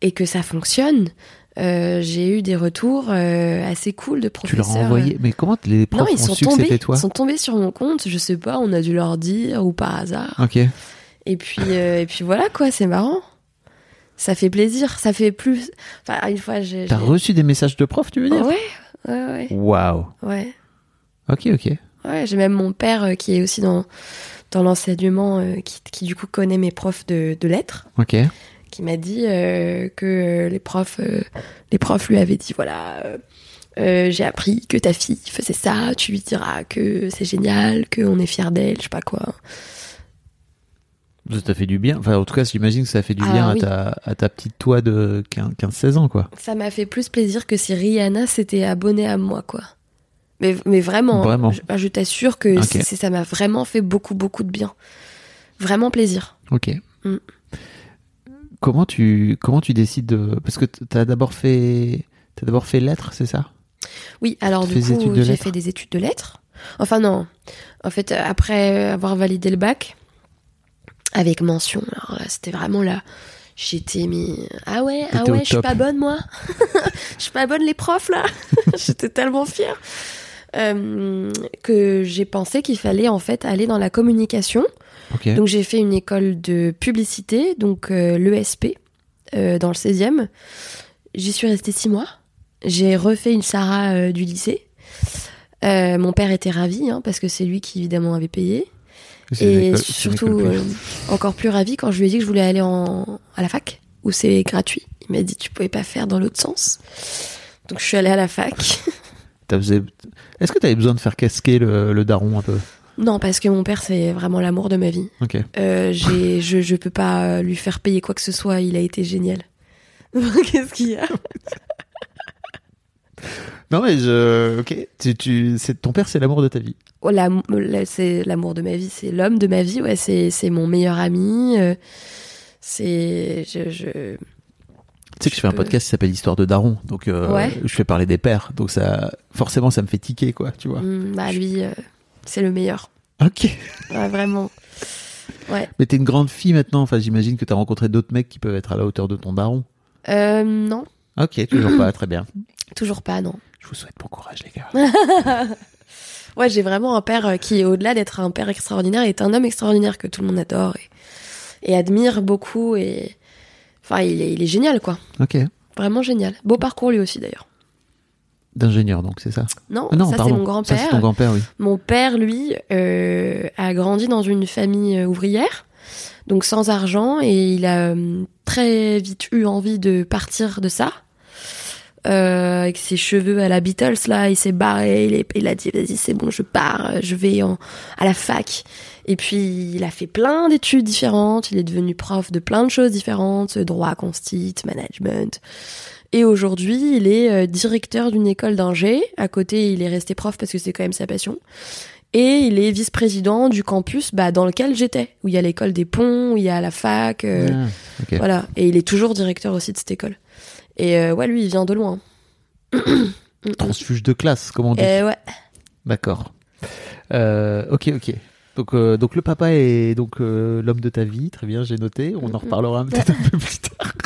et que ça fonctionne, euh, j'ai eu des retours euh, assez cool de professeurs. Tu leur as envoyé Mais comment les profs non, ils sont tombés, toi? Ils sont tombés sur mon compte, je sais pas, on a dû leur dire ou par hasard. Ok. Et puis, et puis voilà quoi, c'est marrant. Ça fait plaisir, ça fait plus. Enfin, une fois, j'ai. T'as reçu des messages de profs, tu veux dire? Ouais, ouais, ouais. Waouh. Ouais. Ok, ok. Ouais, j'ai même mon père euh, qui est aussi dans, dans l'enseignement, euh, qui, qui, du coup connaît mes profs de, de lettres. Ok. Qui m'a dit euh, que les profs, les profs lui avaient dit voilà, j'ai appris que ta fille faisait ça, tu lui diras que c'est génial, qu'on est fier d'elle, je sais pas quoi. Ça t'a fait du bien. Enfin, en tout cas, j'imagine que ça a fait du ah bien à, ta, à ta petite toi de 15-16 ans, quoi. Ça m'a fait plus plaisir que si Rihanna s'était abonnée à moi, quoi. Mais, mais vraiment, vraiment. je, je t'assure que ça m'a vraiment fait beaucoup, beaucoup de bien. Vraiment plaisir. Ok. Mm. Comment tu, comment tu décides de. Parce que tu as d'abord fait, as d'abord fait lettres, c'est ça? Oui, alors du coup, j'ai fait des études de lettres. Enfin, non. En fait, après avoir validé le bac, avec mention, alors là, c'était vraiment là. J'étais mis ah ouais ah ouais je suis pas bonne moi *laughs* je suis pas bonne les profs là *laughs* j'étais tellement fière euh, que j'ai pensé qu'il fallait en fait aller dans la communication. Donc j'ai fait une école de publicité, donc euh, l'ESP, euh, dans le 16e. J'y suis restée six mois. J'ai refait une Sarah du lycée. mon père était ravi, hein, parce que c'est lui qui évidemment avait payé. Et surtout, encore plus ravi quand je lui ai dit que je voulais aller en, à la fac, où c'est gratuit. Il m'a dit tu pouvais pas faire dans l'autre sens. Donc je suis allée à la fac. *laughs* Est-ce que t'avais besoin de faire casquer le, le daron un peu? Non, parce que mon père, c'est vraiment l'amour de ma vie. Ok. Euh, j'ai, *laughs* je, je peux pas euh, lui faire payer quoi que ce soit. Il a été génial. *laughs* Qu'est-ce qu'il y a? Non mais je, ok. Tu, tu, c'est ton père, c'est l'amour de ta vie. Oh, l'am- c'est l'amour de ma vie, c'est l'homme de ma vie. Ouais, c'est, c'est mon meilleur ami. euh, c'est, je, je... Tu sais que je Je fais un podcast qui s'appelle Histoire de daron, donc euh, Ouais. je fais parler des pères, donc ça, forcément, ça me fait tiquer quoi, tu vois. Hmm, bah lui, euh, c'est le meilleur. Ok. Ouais, vraiment. Ouais. Mais t'es une grande fille maintenant. Enfin, j'imagine que t'as rencontré d'autres mecs qui peuvent être à la hauteur de ton daron. Euh, non, Ok, toujours pas. Très bien. Toujours pas, non. Je vous souhaite bon courage, les gars. *laughs* Ouais, j'ai vraiment un père euh, qui, au-delà d'être un père extraordinaire, est un homme extraordinaire que tout le monde adore et, et admire beaucoup. Et enfin, il est, il est génial, quoi. Ok. Vraiment génial. Beau parcours lui aussi, d'ailleurs. D'ingénieur, donc c'est ça? Non, Ah non, ça c'est mon Ça, grand-père. c'est ton grand-père, oui. Mon père, lui, euh, a grandi dans une famille euh, ouvrière, donc sans argent, et il a euh, très vite eu envie de partir de ça. Euh, avec ses cheveux à la Beatles, là, il s'est barré, il, est- il a dit, vas-y, c'est bon, je pars, je vais en, à la fac. Et puis, il a fait plein d'études différentes, il est devenu prof de plein de choses différentes, droit, constit, management. Et aujourd'hui, il est euh, directeur d'une école d'ingé. À côté, il est resté prof parce que c'est quand même sa passion. Et il est vice-président du campus bah, dans lequel j'étais, où il y a l'école des ponts, où il y a la fac. euh, Ah. Voilà. Et il est toujours directeur aussi de cette école. Et euh, ouais, lui, il vient de loin. *coughs* Transfuge de classe, comme on dit. Et ouais. D'accord. Euh, ok, ok. Donc, euh, donc le papa est donc l'homme de ta vie, très bien, j'ai noté. On en reparlera peut-être un peu plus tard. *laughs*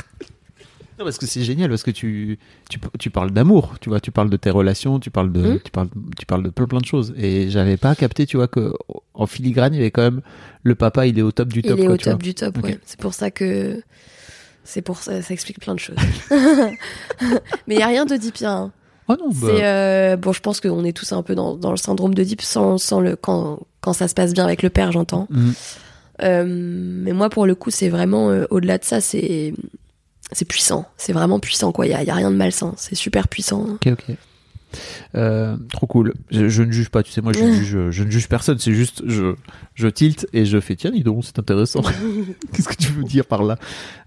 Non, parce que c'est génial, parce que tu, tu, tu parles d'amour, tu vois, tu parles de tes relations, tu parles de, Mhm. tu parles, tu parles de plein plein de choses. Et j'avais pas capté, tu vois, que en filigrane, il y avait quand même le papa, il est au top du top. il est quoi, au vois. top du top, Ok. ouais. C'est pour ça que. C'est pour ça, ça explique plein de choses. *laughs* Mais il y a rien de deep, hein. Oh non, bah, euh, bon, je pense qu'on est tous un peu dans, dans le syndrome de Deep sans, sans le quand quand ça se passe bien avec le père, j'entends. mhm. Euh, mais moi, pour le coup, c'est vraiment euh, au-delà de ça, c'est c'est puissant. C'est vraiment puissant, quoi. Il y a, y a rien de malsain. C'est super puissant. Ok, ok. Euh, trop cool. Je, je ne juge pas, tu sais, moi je, juge, je ne juge personne, c'est juste je, je tilte et je fais tiens, dis donc, c'est intéressant. *laughs* *laughs* Qu'est-ce que tu veux dire par là?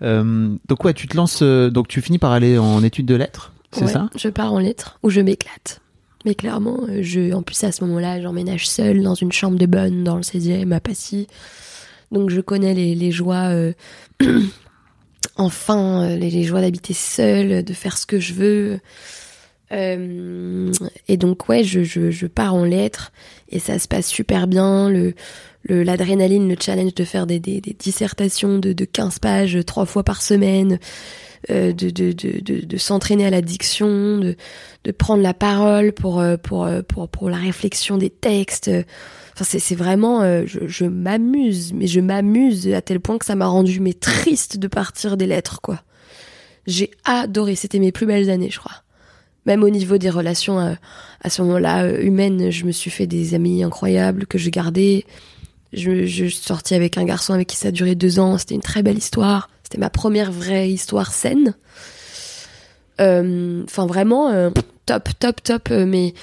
Euh, Donc, ouais, tu te lances, euh, donc tu finis par aller en études de lettres, c'est Ouais, ça? Je pars en lettres où je m'éclate. Mais clairement, je, en plus à ce moment-là, j'emménage seule dans une chambre de bonne dans le 16e à Passy. Donc je connais les, les joies, euh, *clears throat* enfin, les, les joies d'habiter seule, de faire ce que je veux. Euh, et donc ouais, je, je, je pars en lettres et ça se passe super bien. Le l'adrénaline, le, challenge de faire des, des, des dissertations de, de 15 pages trois fois par semaine, euh, de, de, de, s'entraîner à la diction, de, prendre la parole pour, euh, pour, euh, pour, pour la réflexion des textes. Enfin, c'est, c'est vraiment, euh, je, je m'amuse, mais je m'amuse à tel point que ça m'a rendu mais triste de partir des lettres, quoi. J'ai adoré, c'était mes plus belles années, je crois. Même au niveau des relations euh, à ce moment-là euh, humaines, je me suis fait des amis incroyables que j'ai gardés. Je, je suis sortie avec un garçon avec qui ça a duré deux ans. C'était une très belle histoire. C'était ma première vraie histoire saine. Euh, Enfin, vraiment, top, top, top. mes,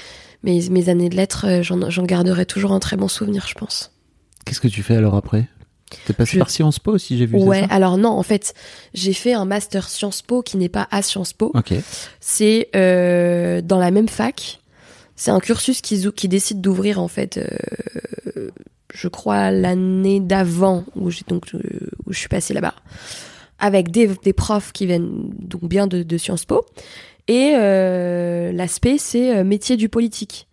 mes, années de lettres, j'en garderai toujours un très bon souvenir, je pense. Qu'est-ce que tu fais alors après? T'es passé Je- par Sciences Po aussi, j'ai vu Ouais, ça alors non, en fait, j'ai fait un master Sciences Po qui n'est pas à Sciences Po. Ok, C'est euh, dans la même fac. C'est un cursus qui, décide d'ouvrir en fait, euh, je crois l'année d'avant où j'ai donc euh, où je suis passée là-bas, avec des, des profs qui viennent donc bien de, de Sciences Po. Et l'aspect c'est métier du politique.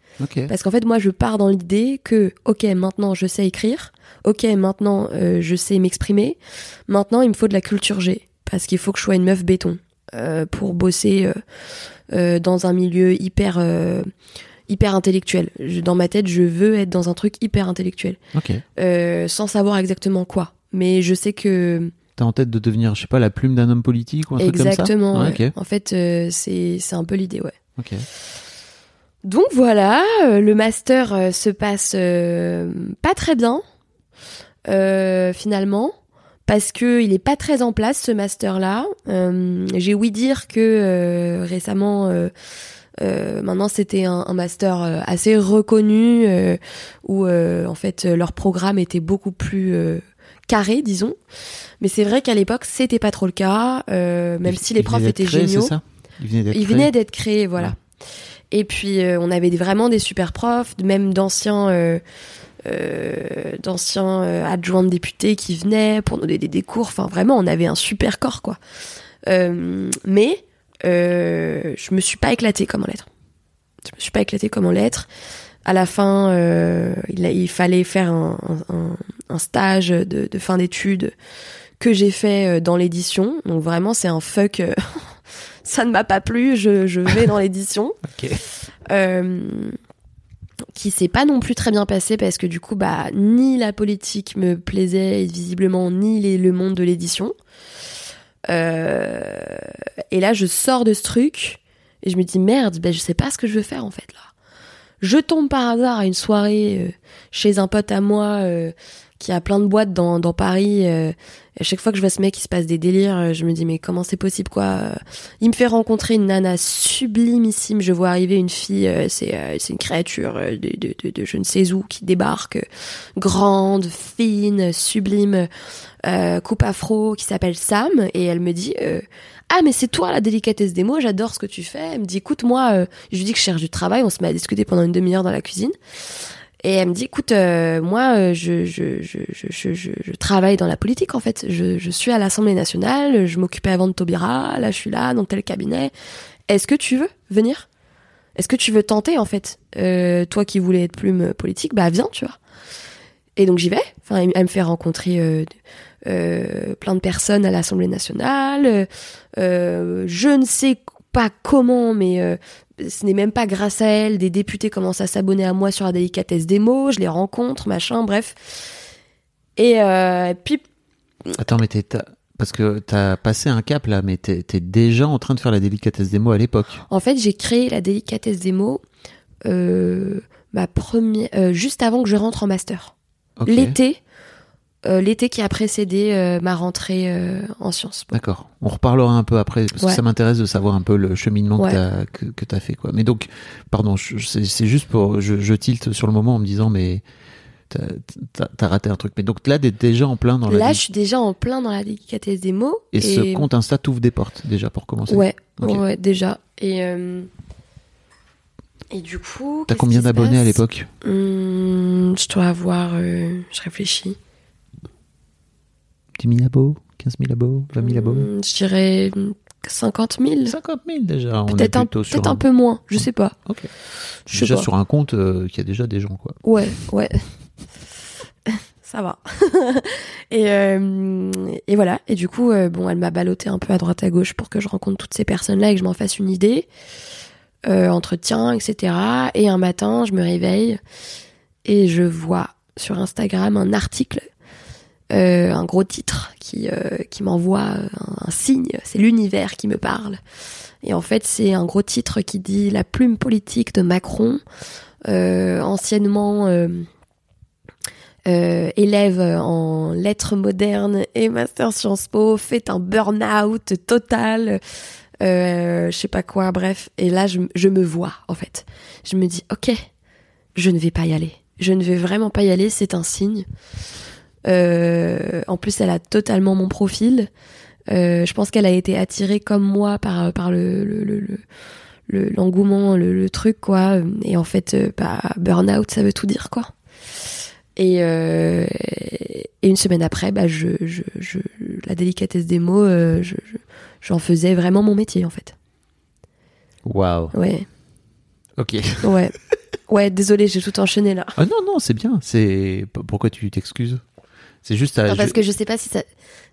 Parce qu'en fait, moi, je pars dans l'idée que, ok, maintenant, je sais écrire. Ok, maintenant, euh, je sais m'exprimer. Maintenant, il me faut de la culture G. Parce qu'il faut que je sois une meuf béton euh, pour bosser euh, dans un milieu hyper, hyper intellectuel. Je- dans ma tête, je veux être dans un truc hyper intellectuel. Sans savoir exactement quoi. Mais je sais que... T'as en tête de devenir, je sais pas, la plume d'un homme politique ou un truc exactement. comme ça? Ouais. Ouais, En fait, euh, c'est c'est un peu l'idée, ouais. Ok. Donc voilà, euh, le master euh, se passe euh, pas très bien finalement parce que il est pas très en place ce master là. J'ai ouï dire que euh, récemment euh, maintenant, c'était un, un master assez reconnu où en fait leur programme était beaucoup plus carré, disons. Mais c'est vrai qu'à l'époque, c'était pas trop le cas, même Il- si les profs étaient créé, géniaux. ça? Il venait d'être créé. venait d'être créé, voilà. Ouais. Et puis euh, on avait vraiment des super profs, même d'anciens euh, euh, d'anciens euh, adjoints de députés qui venaient pour nous donner des cours. Enfin vraiment, on avait un super corps quoi. Euh, mais euh, je me suis pas éclatée comme en lettres. Je me suis pas éclatée comme en lettres. À la fin, il, il fallait faire un, un- un- stage de, de fin d'études que j'ai fait dans l'édition. Donc vraiment, c'est un fuck. *laughs* ça ne m'a pas plu. Je, je vais dans l'édition. *laughs* Ok. Euh, qui s'est pas non plus très bien passé parce que du coup, bah, ni la politique me plaisait visiblement, ni les- le monde de l'édition. Euh, et là, je sors de ce truc et je me dis merde, ben, je sais pas ce que je veux faire en fait là. Je tombe par hasard à une soirée euh, chez un pote à moi euh, qui a plein de boîtes dans, dans Paris. À chaque fois que je vois ce mec, il se passe des délires. euh, Je me dis mais comment c'est possible quoi euh, Il me fait rencontrer une nana sublimissime. Je vois arriver une fille, euh, c'est une créature de, je ne sais où qui débarque, grande, fine, sublime, coupe afro, qui s'appelle Sam. Et elle me dit ah mais c'est toi la délicatesse des mots, j'adore ce que tu fais. Elle me dit écoute moi, je lui dis que je cherche du travail, on se met à discuter pendant une demi-heure dans la cuisine. Et elle me dit écoute euh, moi euh, je, travaille dans la politique en fait. Je, suis à l'Assemblée nationale, je m'occupais avant de Taubira, là je suis là dans tel cabinet. Est-ce que tu veux venir? Est-ce que tu veux tenter en fait? Euh, Toi qui voulais être plume politique, bah viens tu vois. Et donc j'y vais. Enfin, elle me fait rencontrer plein de personnes à l'Assemblée nationale. Je ne sais pas comment, mais ce n'est même pas grâce à elle. Des députés commencent à s'abonner à moi sur la délicatesse des mots. Je les rencontre, machin, bref. Et euh, puis Attends, mais t'es. Parce que t'as passé un cap là, mais t'es déjà en train de faire la délicatesse des mots à l'époque. En fait, j'ai créé la délicatesse des mots euh, ma première, euh, juste avant que je rentre en master. L'été, euh, l'été qui a précédé euh, ma rentrée euh, en sciences. D'accord. On reparlera un peu après parce Ouais. que ça m'intéresse de savoir un peu le cheminement Ouais. que que t'as fait quoi. Mais donc, pardon, c'est juste pour je, je tilte sur le moment en me disant mais t'as- t'as raté un truc. Mais donc là, t'es déjà en plein dans la Là, je suis déjà en plein dans la délicatesse des mots. et, ce compte Insta t'ouvre des portes déjà pour commencer. Ouais, ouais, déjà. Et et du coup. T'as combien d'abonnés à l'époque? Hum, Je dois avoir. je réfléchis. 10 000 abos 15 000 abos 20 000 abos Hum, Je dirais 50 000. 50 000 déjà. Peut-être un, peu moins, je sais pas. Ok. Je sais Déjà pas. sur un compte euh, qui a déjà des gens quoi. Ouais, ouais. *laughs* Ça va. *laughs* et, euh, et voilà. Et du coup, euh, bon, elle m'a ballotté un peu à droite à gauche pour que je rencontre toutes ces personnes-là et que je m'en fasse une idée. Euh, entretien, etc. Et un matin, je me réveille et je vois sur Instagram un article, euh, un gros titre qui, euh, qui m'envoie un, un signe. C'est l'univers qui me parle. Et en fait, c'est un gros titre qui dit la plume politique de Macron, euh, anciennement euh, euh, élève en lettres modernes et master Sciences Po, fait un burn-out total, euh, je sais pas quoi, bref. Et là, je, je me vois, en fait. Je me dis, ok, je ne vais pas y aller. Je ne vais vraiment pas y aller, c'est un signe. Euh, en plus, elle a totalement mon profil. Euh, je pense qu'elle a été attirée comme moi par, par le, le, le, le- le- l'engouement, le, le truc, quoi. Et en fait, euh, bah, burn-out, ça veut tout dire, quoi. Et, euh, et une semaine après, bah, je, je, je, la délicatesse des mots, euh, je, je- j'en faisais vraiment mon métier, en fait. Waouh. Ouais, Ok. ouais. Ouais, désolé, j'ai tout enchaîné là. Ah non non, c'est bien. C'est pourquoi tu t'excuses? C'est juste à- Non, parce je- que je sais pas si ça...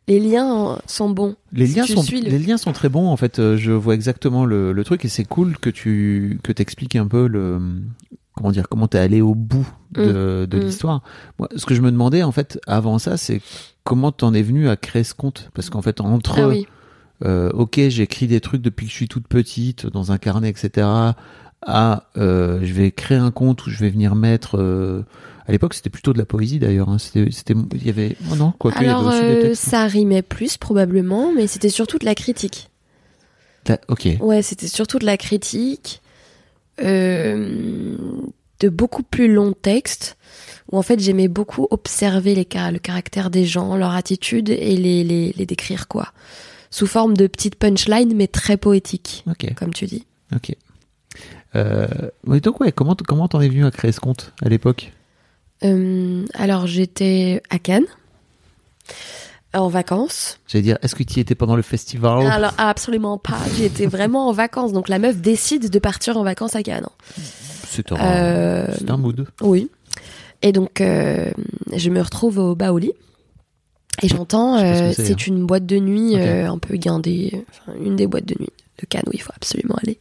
les liens euh, sont bons. les si liens sont le- les liens sont très bons en fait. euh, Je vois exactement le, le truc et c'est cool que tu que t'expliques un peu le comment dire comment t'es allé au bout de, de Mm. l'histoire. Moi, ce que je me demandais en fait avant ça, c'est comment t'en es venu à créer ce compte? Parce qu'en fait entre Ah oui. euh, ok, j'écris des trucs depuis que je suis toute petite dans un carnet, etc. À euh, je vais créer un compte où je vais venir mettre. euh, à l'époque, c'était plutôt de la poésie d'ailleurs. hein. C'était, il y avait, oh non, quoi que, il y avait Alors, aussi des euh, textes. ça rimait plus probablement, mais c'était surtout de la critique. Ok. Ouais, c'était surtout de la critique. euh, de beaucoup plus longs textes où en fait j'aimais beaucoup observer les le caractère des gens, leur attitude et les, les, les décrire quoi. Sous forme de petites punchlines mais très poétiques, comme tu dis. ok. Euh, donc ouais, comment comment t'en es venu à créer ce compte à l'époque? Euh, alors j'étais à Cannes en vacances. J'allais dire, est-ce que tu y étais pendant le festival? Alors absolument pas. J'étais vraiment en vacances. Donc la meuf décide de partir en vacances à Cannes. C'est un, Euh, un mood. Oui. Et donc, euh, je me retrouve au Baoli. Et j'entends, euh, c'est, hein. une boîte de nuit Ok. euh, un peu guindée, enfin, une des boîtes de nuit de Cannes où il faut absolument aller.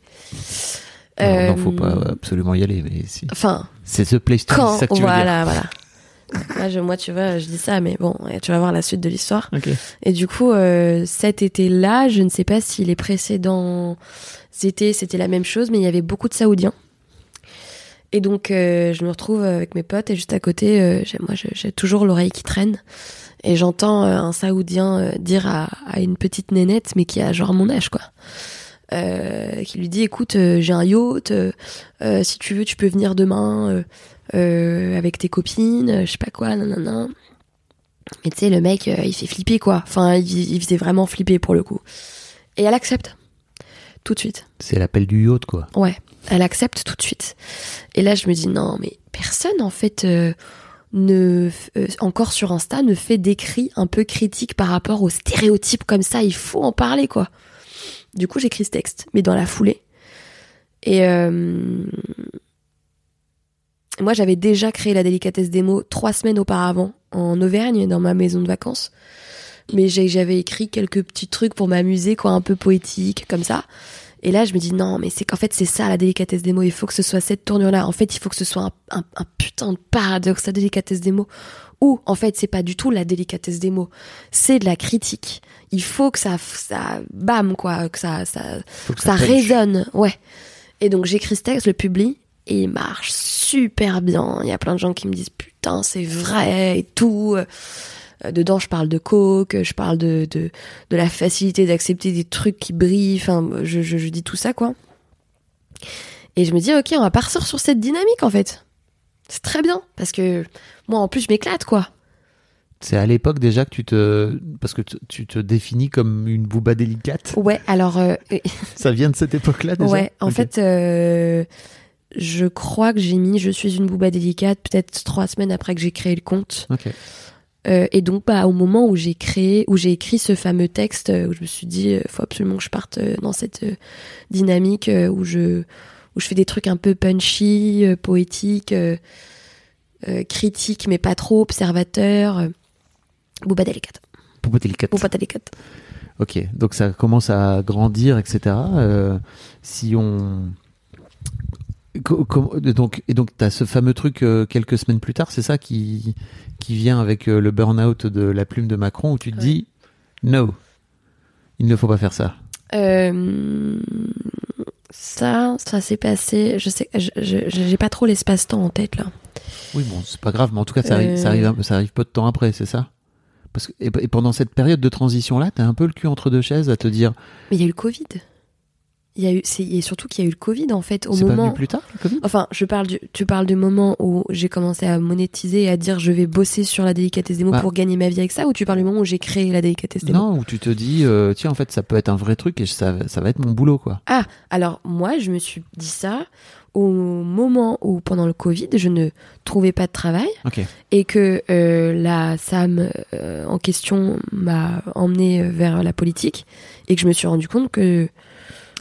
Alors, non, faut Euh, pas absolument y aller, mais si. Enfin, C'est The Place to be, quand, ça que tu veux dire. voilà, voilà. Là, je- moi, tu vois, je dis ça, mais bon, tu vas voir la suite de l'histoire. Ok. Et du coup, euh, cet été-là, je ne sais pas si les précédents étés c'était la même chose, mais il y avait beaucoup de Saoudiens. Et donc, euh, je me retrouve avec mes potes et juste à côté, euh, j'ai- moi, j'ai toujours l'oreille qui traîne. Et j'entends euh, un Saoudien euh, dire à, à une petite nénette, mais qui a genre mon âge, quoi. Euh, qui lui dit, écoute, euh, j'ai un yacht, euh, si tu veux, tu peux venir demain avec tes copines, je sais pas quoi, nanana. Mais tu sais, le mec, il fait flipper, quoi. Enfin, il, il faisait vraiment flipper pour le coup. Et elle accepte. Tout de suite. C'est l'appel du yacht, quoi. Ouais, elle accepte tout de suite. Et là, je me dis, non, mais personne, en fait, euh, ne, euh, encore sur Insta, ne fait d'écrits un peu critiques par rapport aux stéréotypes comme ça. Il faut en parler, quoi. Du coup, j'écris ce texte, mais dans la foulée. Et euh, moi, j'avais déjà créé la délicatesse des mots trois semaines auparavant, en Auvergne, dans ma maison de vacances. Mais j'avais écrit quelques petits trucs pour m'amuser, quoi, un peu poétique, comme ça. Et là, je me dis non, mais c'est qu'en fait, c'est ça la délicatesse des mots. Il faut que ce soit cette tournure-là. En fait, il faut que ce soit un, un- un putain de paradoxe, la délicatesse des mots. Ou, en fait, c'est pas du tout la délicatesse des mots. C'est de la critique. Il faut que ça, ça, bam, quoi, que ça, ça, que ça résonne. Ouais. Et donc, j'écris ce texte, le publie, et il marche super bien. Il y a plein de gens qui me disent putain, c'est vrai et tout. Euh, Dedans, je parle de coke, je parle de, de, de la facilité d'accepter des trucs qui brillent. Enfin, je, je, je dis tout ça, quoi. Et je me dis, ok, on va partir sur cette dynamique, en fait. C'est très bien, parce que moi, en plus, je m'éclate, quoi. C'est à l'époque déjà que tu te. Parce que tu- te définis comme une booba délicate. Ouais, alors, euh, *laughs* Ça vient de cette époque-là déjà ouais, en fait, euh, je crois que j'ai mis Je suis une booba délicate peut-être trois semaines après que j'ai créé le compte. Ok. Euh, et donc, bah, au moment où j'ai créé, où j'ai écrit ce fameux texte, où je me suis dit, il faut absolument que je parte dans cette dynamique où je où je fais des trucs un peu punchy, poétiques, euh, critiques, mais pas trop, observateurs. Booba délicate. Booba délicate. Booba. Ok, donc ça commence à grandir, etc. Euh, si on. Donc, et donc, tu as ce fameux truc euh, quelques semaines plus tard, c'est ça qui, qui vient avec euh, le burn-out de la plume de Macron où tu te Ouais. dis No, il ne faut pas faire ça. Euh, ça, ça s'est passé. Je sais, j'ai pas trop l'espace-temps en tête là. Oui, bon, c'est pas grave, mais en tout cas, ça, arrive, ça, arrive, ça arrive peu de temps après, c'est ça? Et, pendant cette période de transition-là, tu as un peu le cul entre deux chaises à te dire Mais il y a eu le Covid. Il y a eu, c'est et surtout qu'il y a eu le Covid en fait au c'est pas moment. venu plus tard, le Covid? Enfin, je parle du, tu parles du moment où j'ai commencé à monétiser et à dire je vais bosser sur la délicatesse des mots Bah. pour gagner ma vie avec ça, ou tu parles du moment où j'ai créé la délicatesse des mots? Non, où tu te dis, euh, tiens, en fait, ça peut être un vrai truc et ça, ça va être mon boulot, quoi. Ah, alors moi, je me suis dit ça au moment où, pendant le Covid, je ne trouvais pas de travail et que euh, la Sam euh, en question m'a emmené vers la politique et que je me suis rendu compte que,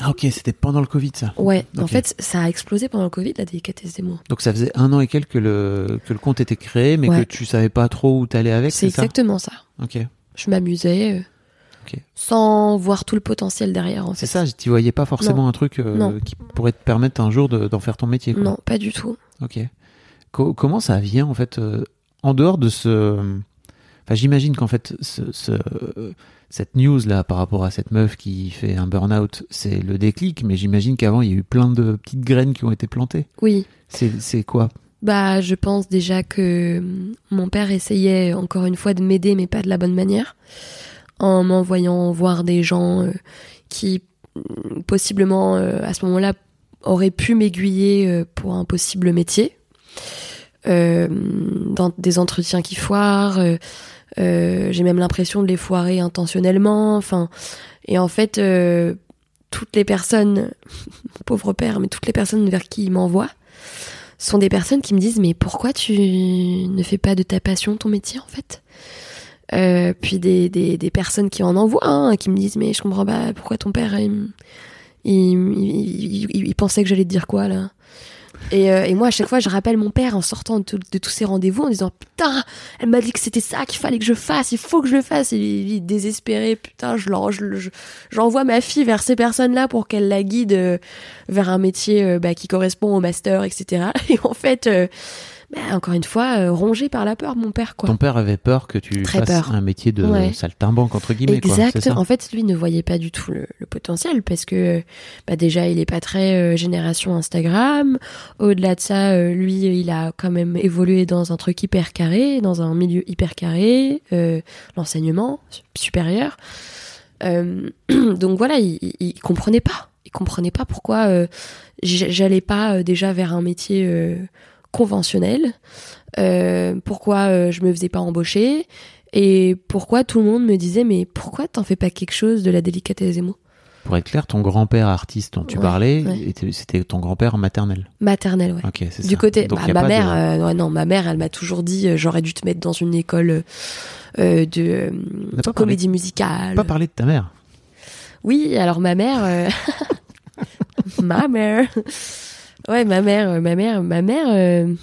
Ah, ok, c'était pendant le Covid, ça. ouais, en fait, ça a explosé pendant le Covid, la délicatesse des mots. Donc ça faisait un an et quelques que le, que le compte était créé, mais Ouais. que tu savais pas trop où t'allais avec, C'est c'est ça exactement ça. Ok. Je m'amusais euh, Ok. sans voir tout le potentiel derrière, en C'est fait. ça, tu voyais pas forcément un truc euh, qui pourrait te permettre un jour de- d'en faire ton métier. Quoi. Non, pas du tout. Ok. Co- comment ça vient en fait euh, en dehors de ce. Enfin, j'imagine qu'en fait ce, ce- cette news là par rapport à cette meuf qui fait un burn-out, c'est le déclic, mais j'imagine qu'avant il y a eu plein de petites graines qui ont été plantées. Oui. C'est quoi? Bah, je pense déjà que hum, mon père essayait encore une fois de m'aider, mais pas de la bonne manière, en m'envoyant voir des gens euh, qui hum, possiblement euh, à ce moment-là aurait pu m'aiguiller euh, pour un possible métier, dans des entretiens qui foirent. Euh, J'ai même l'impression de les foirer intentionnellement. Enfin, et en fait, euh, toutes les personnes, mon *laughs* pauvre père, mais toutes les personnes vers qui il m'envoie, sont des personnes qui me disent mais pourquoi tu ne fais pas de ta passion ton métier en fait? Euh, puis des, des, des personnes qui en envoient hein, qui me disent mais je comprends pas pourquoi ton père il, il, il- il pensait que j'allais te dire quoi là et, euh, et moi à chaque fois je rappelle mon père en sortant de, tous ces rendez-vous en disant putain elle m'a dit que c'était ça qu'il fallait que je fasse il faut que je le fasse. Il, il est désespéré putain je l'en- je- j'envoie ma fille vers ces personnes là pour qu'elle la guide euh, vers un métier euh, bah, qui correspond au master etc *laughs* et en fait euh, bah, encore une fois euh, rongé par la peur mon père quoi Ton père avait peur que tu Très fasses peur. un métier de Ouais. saltimbanque entre guillemets. Exact. Ça En fait, lui ne voyait pas du tout le, le potentiel parce que bah déjà, il est pas très euh, génération Instagram. Au-delà de ça, euh, lui, il a quand même évolué dans un truc hyper carré, dans un milieu hyper carré, euh, l'enseignement supérieur. Euh, *clears throat* donc voilà, il, il, il comprenait pas. Il comprenait pas pourquoi euh, j'allais pas euh, déjà vers un métier euh, conventionnel. Euh, pourquoi euh, je me faisais pas embaucher et pourquoi tout le monde me disait mais pourquoi t'en fais pas quelque chose de la délicatesse des mots? Pour être clair, ton grand-père artiste dont tu Ouais, parlais, ouais. c'était ton grand-père maternel. maternelle ouais Ok, c'est ça. du côté Donc, bah, ma mère de- euh, ouais, non ma mère elle m'a toujours dit euh, j'aurais dû te mettre dans une école de pas comédie musicale Pas parler de ta mère. oui alors ma mère *laughs* ma mère ouais ma mère euh, ma mère ma mère euh,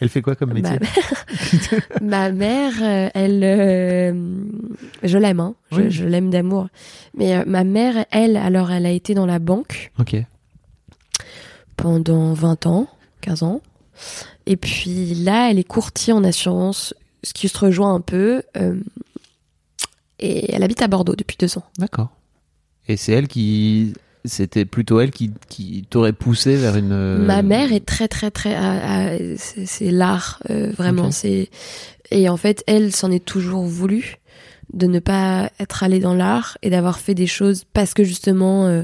Elle fait quoi comme métier ma, *laughs* ma mère, euh, elle, euh, je l'aime, hein, je, Oui. je l'aime d'amour. Mais euh, ma mère, elle, alors, elle a été dans la banque Ok. pendant 20 ans, 15 ans. Et puis là, elle est courtier en assurance, ce qui se rejoint un peu. euh, et elle habite à Bordeaux depuis deux ans. D'accord. Et c'est elle qui. C'était plutôt elle qui, qui t'aurait poussé vers une. euh, Ma mère est très très très c'est l'art euh, vraiment c'est et en fait elle s'en est toujours voulu de ne pas être allée dans l'art et d'avoir fait des choses parce que justement euh,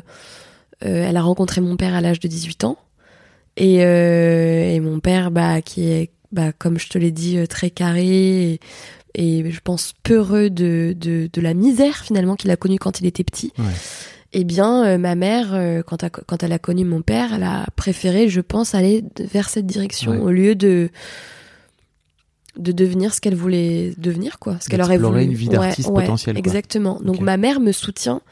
euh, elle a rencontré mon père à l'âge de 18 ans et, et mon père bah qui est bah comme je te l'ai dit très carré et, et je pense peureux de, de, de la misère finalement qu'il a connue quand il était petit Ouais. Eh bien, euh, ma mère, euh, quand, elle- quand elle a connu mon père, elle a préféré, je pense, aller vers cette direction Ouais. au lieu de de devenir ce qu'elle voulait devenir, quoi. Ce qu'elle aurait voulu. une vie d'artiste potentielle, quoi. Exactement. Donc ma mère me soutient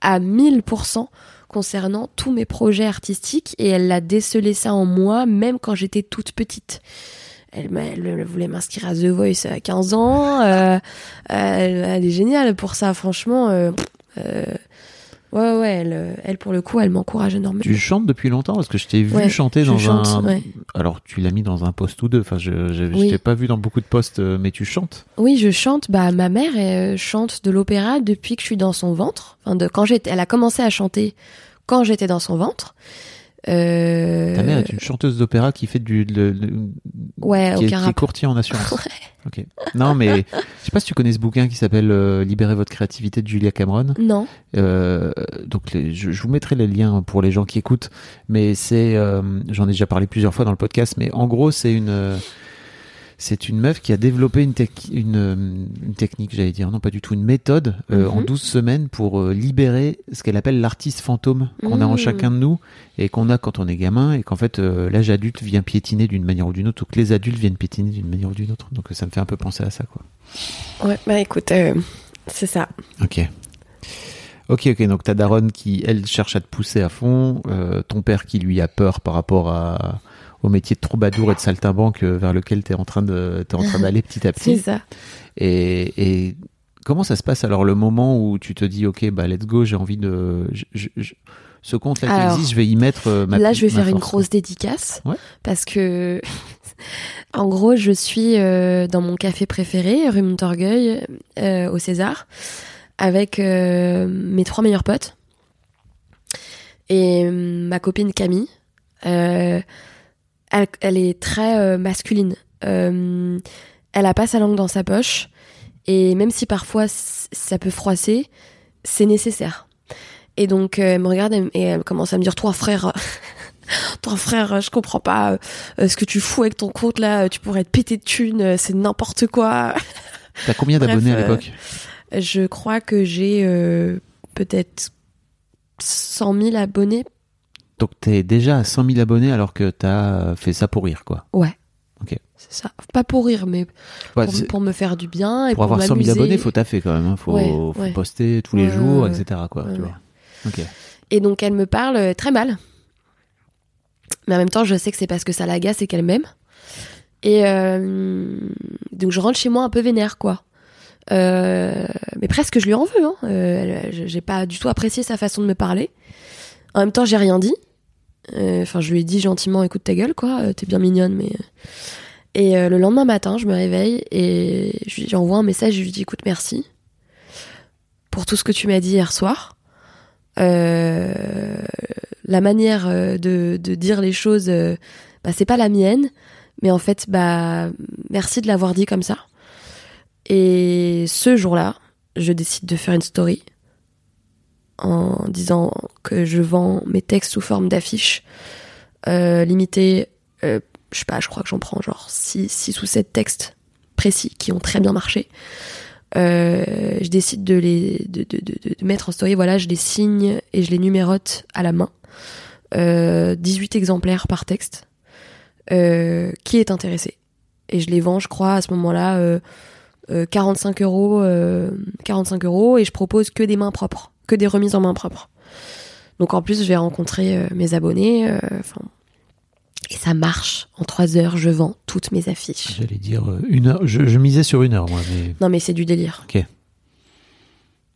à 1000% concernant tous mes projets artistiques et elle a décelé ça en moi même quand j'étais toute petite. Elle, m'a- elle, elle voulait m'inscrire à The Voice à 15 ans. euh, elle, elle est géniale pour ça, franchement. euh, euh, ouais, ouais, elle, euh, elle, pour le coup, elle m'encourage énormément. Tu chantes depuis longtemps parce que je t'ai vu Ouais, chanter dans chante, un. ouais. Alors tu l'as mis dans un poste ou deux. Enfin, je, je, t'ai pas vu dans beaucoup de postes, euh, mais tu chantes. Oui, je chante. Bah, ma mère euh, chante de l'opéra depuis que je suis dans son ventre. Enfin, de quand j'étais, elle a commencé à chanter quand j'étais dans son ventre. Euh, Ta mère est une chanteuse d'opéra qui fait du. Ouais, qui, est, qui courtier en assurance. *laughs* Ouais. Ok. Non, mais je sais pas si tu connais ce bouquin qui s'appelle euh, Libérez votre créativité de Julia Cameron. Non. Euh, donc les- je, je vous mettrai les liens pour les gens qui écoutent, mais c'est, euh, j'en ai déjà parlé plusieurs fois dans le podcast, mais en gros c'est une, euh, c'est une meuf qui a développé une, tec- une, euh, une technique, j'allais dire, non pas du tout, une méthode euh, en Mhm. 12 semaines pour euh, libérer ce qu'elle appelle l'artiste fantôme qu'on a en Mhm. chacun de nous et qu'on a quand on est gamin et qu'en fait euh, l'âge adulte vient piétiner d'une manière ou d'une autre ou que les adultes viennent piétiner d'une manière ou d'une autre. Donc ça me fait un peu penser à ça quoi. Ouais, bah écoute, c'est ça. Ok. Ok, ok. Donc ta daronne qui, elle, cherche à te pousser à fond. ton père qui lui a peur par rapport à, au métier de troubadour et de saltimbanque euh, vers lequel tu es en train d'aller *laughs* petit à C'est petit. ça. Et, et comment ça se passe alors le moment où tu te dis, ok, bah let's go, j'ai envie de, je- je- je- ce compte là qui Alors, existe, je vais y mettre euh, ma Là, je vais faire une grosse dédicace. Ouais. Parce que, *laughs* en gros, je suis euh, dans mon café préféré, rue Montorgueil, euh, au César, avec euh, mes trois meilleurs potes. Et euh, ma copine Camille, elle, elle est très euh, masculine. Euh, elle a pas sa langue dans sa poche. Et même si parfois ça peut froisser, c'est nécessaire. Et donc, euh, elle me regarde et, elle commence à me dire, toi, frère, *laughs* toi, frère, je comprends pas ce que tu fous avec ton compte là. Tu pourrais être pété de thunes, c'est n'importe quoi. T'as combien d'abonnés à l'époque? Je crois que j'ai euh, peut-être 100 000 abonnés. Donc t'es déjà à 100 000 abonnés alors que t'as fait ça pour rire, quoi. Ouais. Ok. C'est ça. Pas pour rire, mais Ouais, pour, me faire du bien et pour pour, avoir 100 000 m'amuser. abonnés, faut taffer quand même. hein. Faut, Ouais, faut ouais. poster tous les jours, etc. Quoi, tu vois. Et donc elle me parle euh, très mal. Mais en même temps, je sais que c'est parce que ça l'agace et qu'elle m'aime. Et euh, donc je rentre chez moi un peu vénère, quoi. Euh, mais presque je lui en veux. Hein. Euh, j'ai pas du tout apprécié sa façon de me parler. En même temps, j'ai rien dit. Euh, Enfin, je lui ai dit gentiment, écoute ta gueule, quoi. euh, T'es bien mignonne, mais. Et euh, le lendemain matin, je me réveille et j'envoie un message. Je lui dis, écoute, merci pour tout ce que tu m'as dit hier soir. La manière de, dire les choses, bah, c'est pas la mienne, mais en fait, bah, merci de l'avoir dit comme ça. Et ce jour-là, je décide de faire une story en disant que je vends mes textes sous forme d'affiches euh, limitées. euh, je sais pas, je crois que j'en prends genre 6 ou 7 textes précis qui ont très bien marché. Euh, je décide de les de, de, de, mettre en story. Voilà, je les signe et je les numérote à la main. Euh, 18 exemplaires par texte. Qui est intéressé Et je les vends, je crois, à ce moment-là, euh, euh, 45 euros, euh, 45 euros, et je propose que des mains propres, que des remises en main propres. Donc en plus, je vais rencontrer euh, mes abonnés. euh, Enfin, et ça marche. En trois heures, je vends toutes mes affiches. J'allais dire euh, une heure. Je, je misais sur une heure, moi, mais Non, mais c'est du délire. Ok.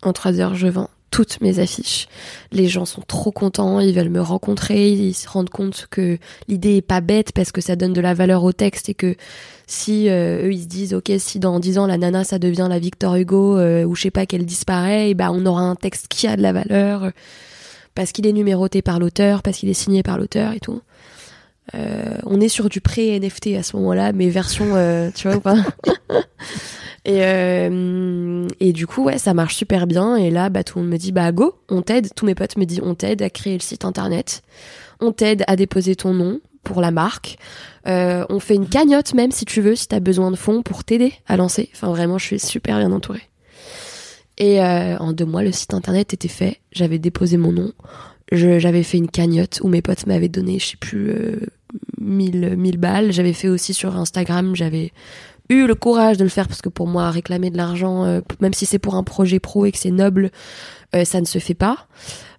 En trois heures, je vends toutes mes affiches. Les gens sont trop contents, ils veulent me rencontrer, ils se rendent compte que l'idée est pas bête parce que ça donne de la valeur au texte et que si euh, eux ils se disent ok si dans dix ans la nana ça devient la Victor Hugo euh, ou je sais pas qu'elle disparaît, bah on aura un texte qui a de la valeur euh, parce qu'il est numéroté par l'auteur, parce qu'il est signé par l'auteur et tout. Euh, on est sur du pré-NFT à ce moment-là, mais version, euh, tu vois ou pas *laughs* Et, et du coup, ouais, ça marche super bien. Et là, bah, tout le monde me dit, bah, go, on t'aide. Tous mes potes me disent, on t'aide à créer le site internet. On t'aide à déposer ton nom pour la marque. Euh, on fait une cagnotte même, si tu veux, si t'as besoin de fonds pour t'aider à lancer. Enfin, vraiment, je suis super bien entourée. Et euh, en deux mois, le site internet était fait. J'avais déposé mon nom. J'avais fait une cagnotte où mes potes m'avaient donné, je sais plus, euh, 1000, 1000 balles. J'avais fait aussi sur Instagram, j'avais eu le courage de le faire parce que pour moi, réclamer de l'argent, euh, même si c'est pour un projet pro et que c'est noble, ça ne se fait pas.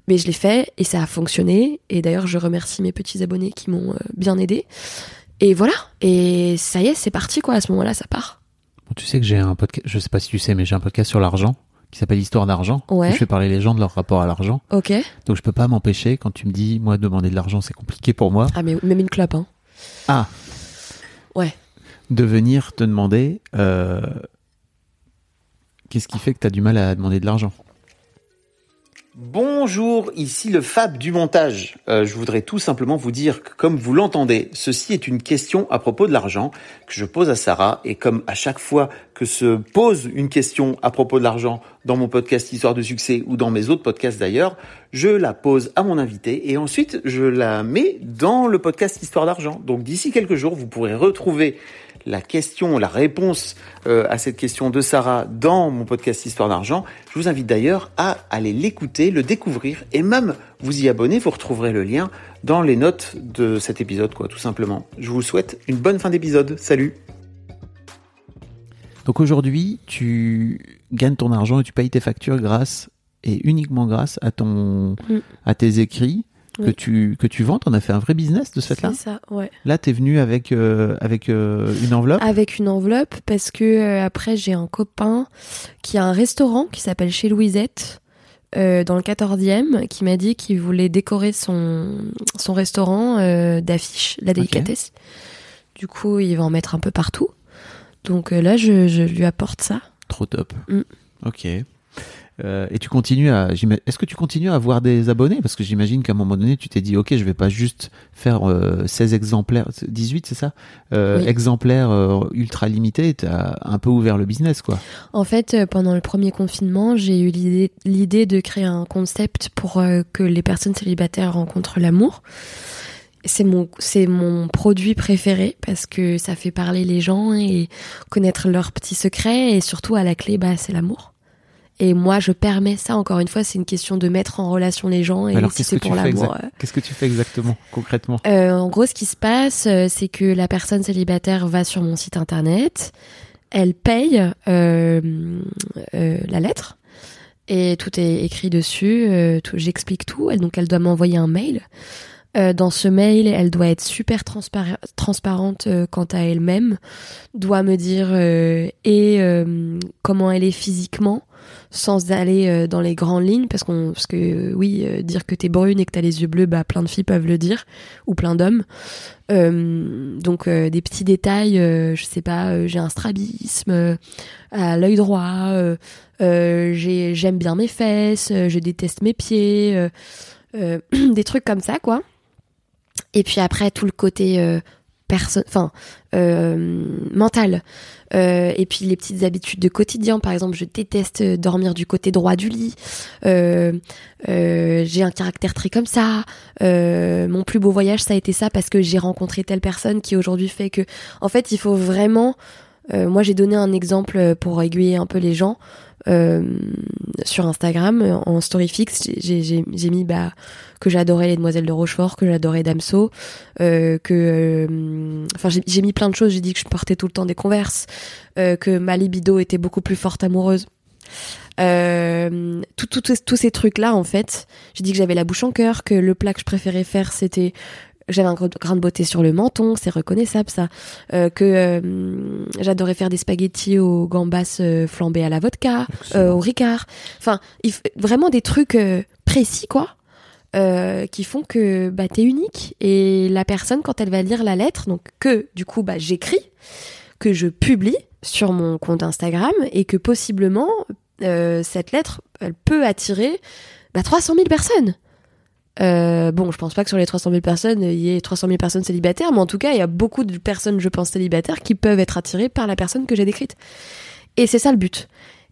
Mais je l'ai fait et ça a fonctionné. Et d'ailleurs, je remercie mes petits abonnés qui m'ont euh, bien aidé. Et voilà. Et ça y est, c'est parti quoi. À ce moment-là, ça part. Bon, tu sais que j'ai un podcast, je sais pas si tu sais, mais j'ai un podcast sur l'argent qui s'appelle Histoire d'argent. Ouais. où Je fais parler les gens de leur rapport à l'argent. Ok. Donc je peux pas m'empêcher quand tu me dis, moi, demander de l'argent, c'est compliqué pour moi. Ah mais même une clope. Hein. Ah. Ouais. De venir te demander, euh, qu'est-ce qui fait que tu as du mal à demander de l'argent? Bonjour, ici le Fab du montage. Euh, je voudrais tout simplement vous dire que comme vous l'entendez, ceci est une question à propos de l'argent que je pose à Sarah et comme à chaque fois que se pose une question à propos de l'argent dans mon podcast Histoire de succès ou dans mes autres podcasts d'ailleurs, je la pose à mon invité et ensuite je la mets dans le podcast Histoire d'argent. Donc d'ici quelques jours, vous pourrez retrouver la question, la réponse euh, à cette question de Sarah dans mon podcast Histoire d'argent. Je vous invite d'ailleurs à aller l'écouter, le découvrir et même vous y abonner. Vous retrouverez le lien dans les notes de cet épisode, quoi, tout simplement. Je vous souhaite une bonne fin d'épisode. Salut Donc aujourd'hui, tu gagnes ton argent et tu payes tes factures grâce et uniquement grâce à ton, Mm. à tes écrits que tu que tu vends. T'en as fait un vrai business de ce fait-là? C'est ça, ouais. Là, t'es venu avec euh, avec euh, une enveloppe? Avec une enveloppe parce que euh, après j'ai un copain qui a un restaurant qui s'appelle chez Louisette dans le 14e qui m'a dit qu'il voulait décorer son son restaurant d'affiches, la délicatesse. Du coup, il va en mettre un peu partout. Donc là, je, je lui apporte ça. Trop top. Mm. Ok. Euh, et tu continues à. Est-ce que tu continues à avoir des abonnés? Parce que j'imagine qu'à un moment donné, tu t'es dit, ok, je vais pas juste faire euh, 16 exemplaires, 18, c'est ça? Euh, Oui. Exemplaires euh, ultra limités. T'as un peu ouvert le business, quoi. En fait, pendant le premier confinement, j'ai eu l'idée- de créer un concept pour que les personnes célibataires rencontrent l'amour. C'est mon, c'est mon produit préféré parce que ça fait parler les gens et connaître leurs petits secrets et surtout à la clé, bah, c'est l'amour. Et moi, je permets ça. Encore une fois, c'est une question de mettre en relation les gens et Alors, si qu'est-ce que pour l'amour. euh, Qu'est-ce que tu fais exactement, concrètement? Euh, en gros, ce qui se passe, euh, c'est que la personne célibataire va sur mon site internet, elle paye euh, euh, la lettre et tout est écrit dessus. J'explique tout. Elle, donc, elle doit m'envoyer un mail. Euh, dans ce mail, elle doit être super transparente euh, quant à elle-même, doit me dire euh, et comment elle est physiquement, sans aller euh, dans les grandes lignes, parce qu'on, parce que euh, oui, euh, dire que t'es brune et que t'as les yeux bleus, bah plein de filles peuvent le dire, ou plein d'hommes. Donc des petits détails, je sais pas, j'ai un strabisme à l'œil droit, j'ai- j'aime bien mes fesses, je déteste mes pieds, *clears throat* des trucs comme ça quoi. Et puis après tout le côté euh, perso- enfin euh, mental. Euh, et puis les petites habitudes de quotidien, par exemple, je déteste dormir du côté droit du lit. Euh, euh, j'ai un caractère très comme ça. Euh, mon plus beau voyage, ça a été ça parce que j'ai rencontré telle personne qui aujourd'hui fait que, en fait, il faut vraiment. moi, j'ai donné un exemple pour aiguiller un peu les gens. Euh, sur Instagram, en story fixe, j'ai- mis bah, que j'adorais les Demoiselles de Rochefort, que j'adorais Damso, euh, que, euh, enfin, j'ai mis plein de choses. J'ai dit que je portais tout le temps des Converse, euh, que ma libido était beaucoup plus forte amoureuse. Tous ces trucs-là, en fait, j'ai dit que j'avais la bouche en cœur, que le plat que je préférais faire, c'était j'avais un grain de beauté sur le menton, c'est reconnaissable ça. Euh, que euh, j'adorais faire des spaghettis aux gambas euh, flambés à la vodka, au ricard. Enfin, vraiment des trucs précis, quoi. euh, qui font que bah, t'es unique et la personne quand elle va lire la lettre donc que du coup bah, j'écris que je publie sur mon compte Instagram et que possiblement euh, cette lettre elle peut attirer bah, 300 000 personnes euh, bon, je pense pas que sur les 300 000 personnes, il y ait 300 000 personnes célibataires, mais en tout cas, il y a beaucoup de personnes, je pense, célibataires qui peuvent être attirées par la personne que j'ai décrite. Et c'est ça le but.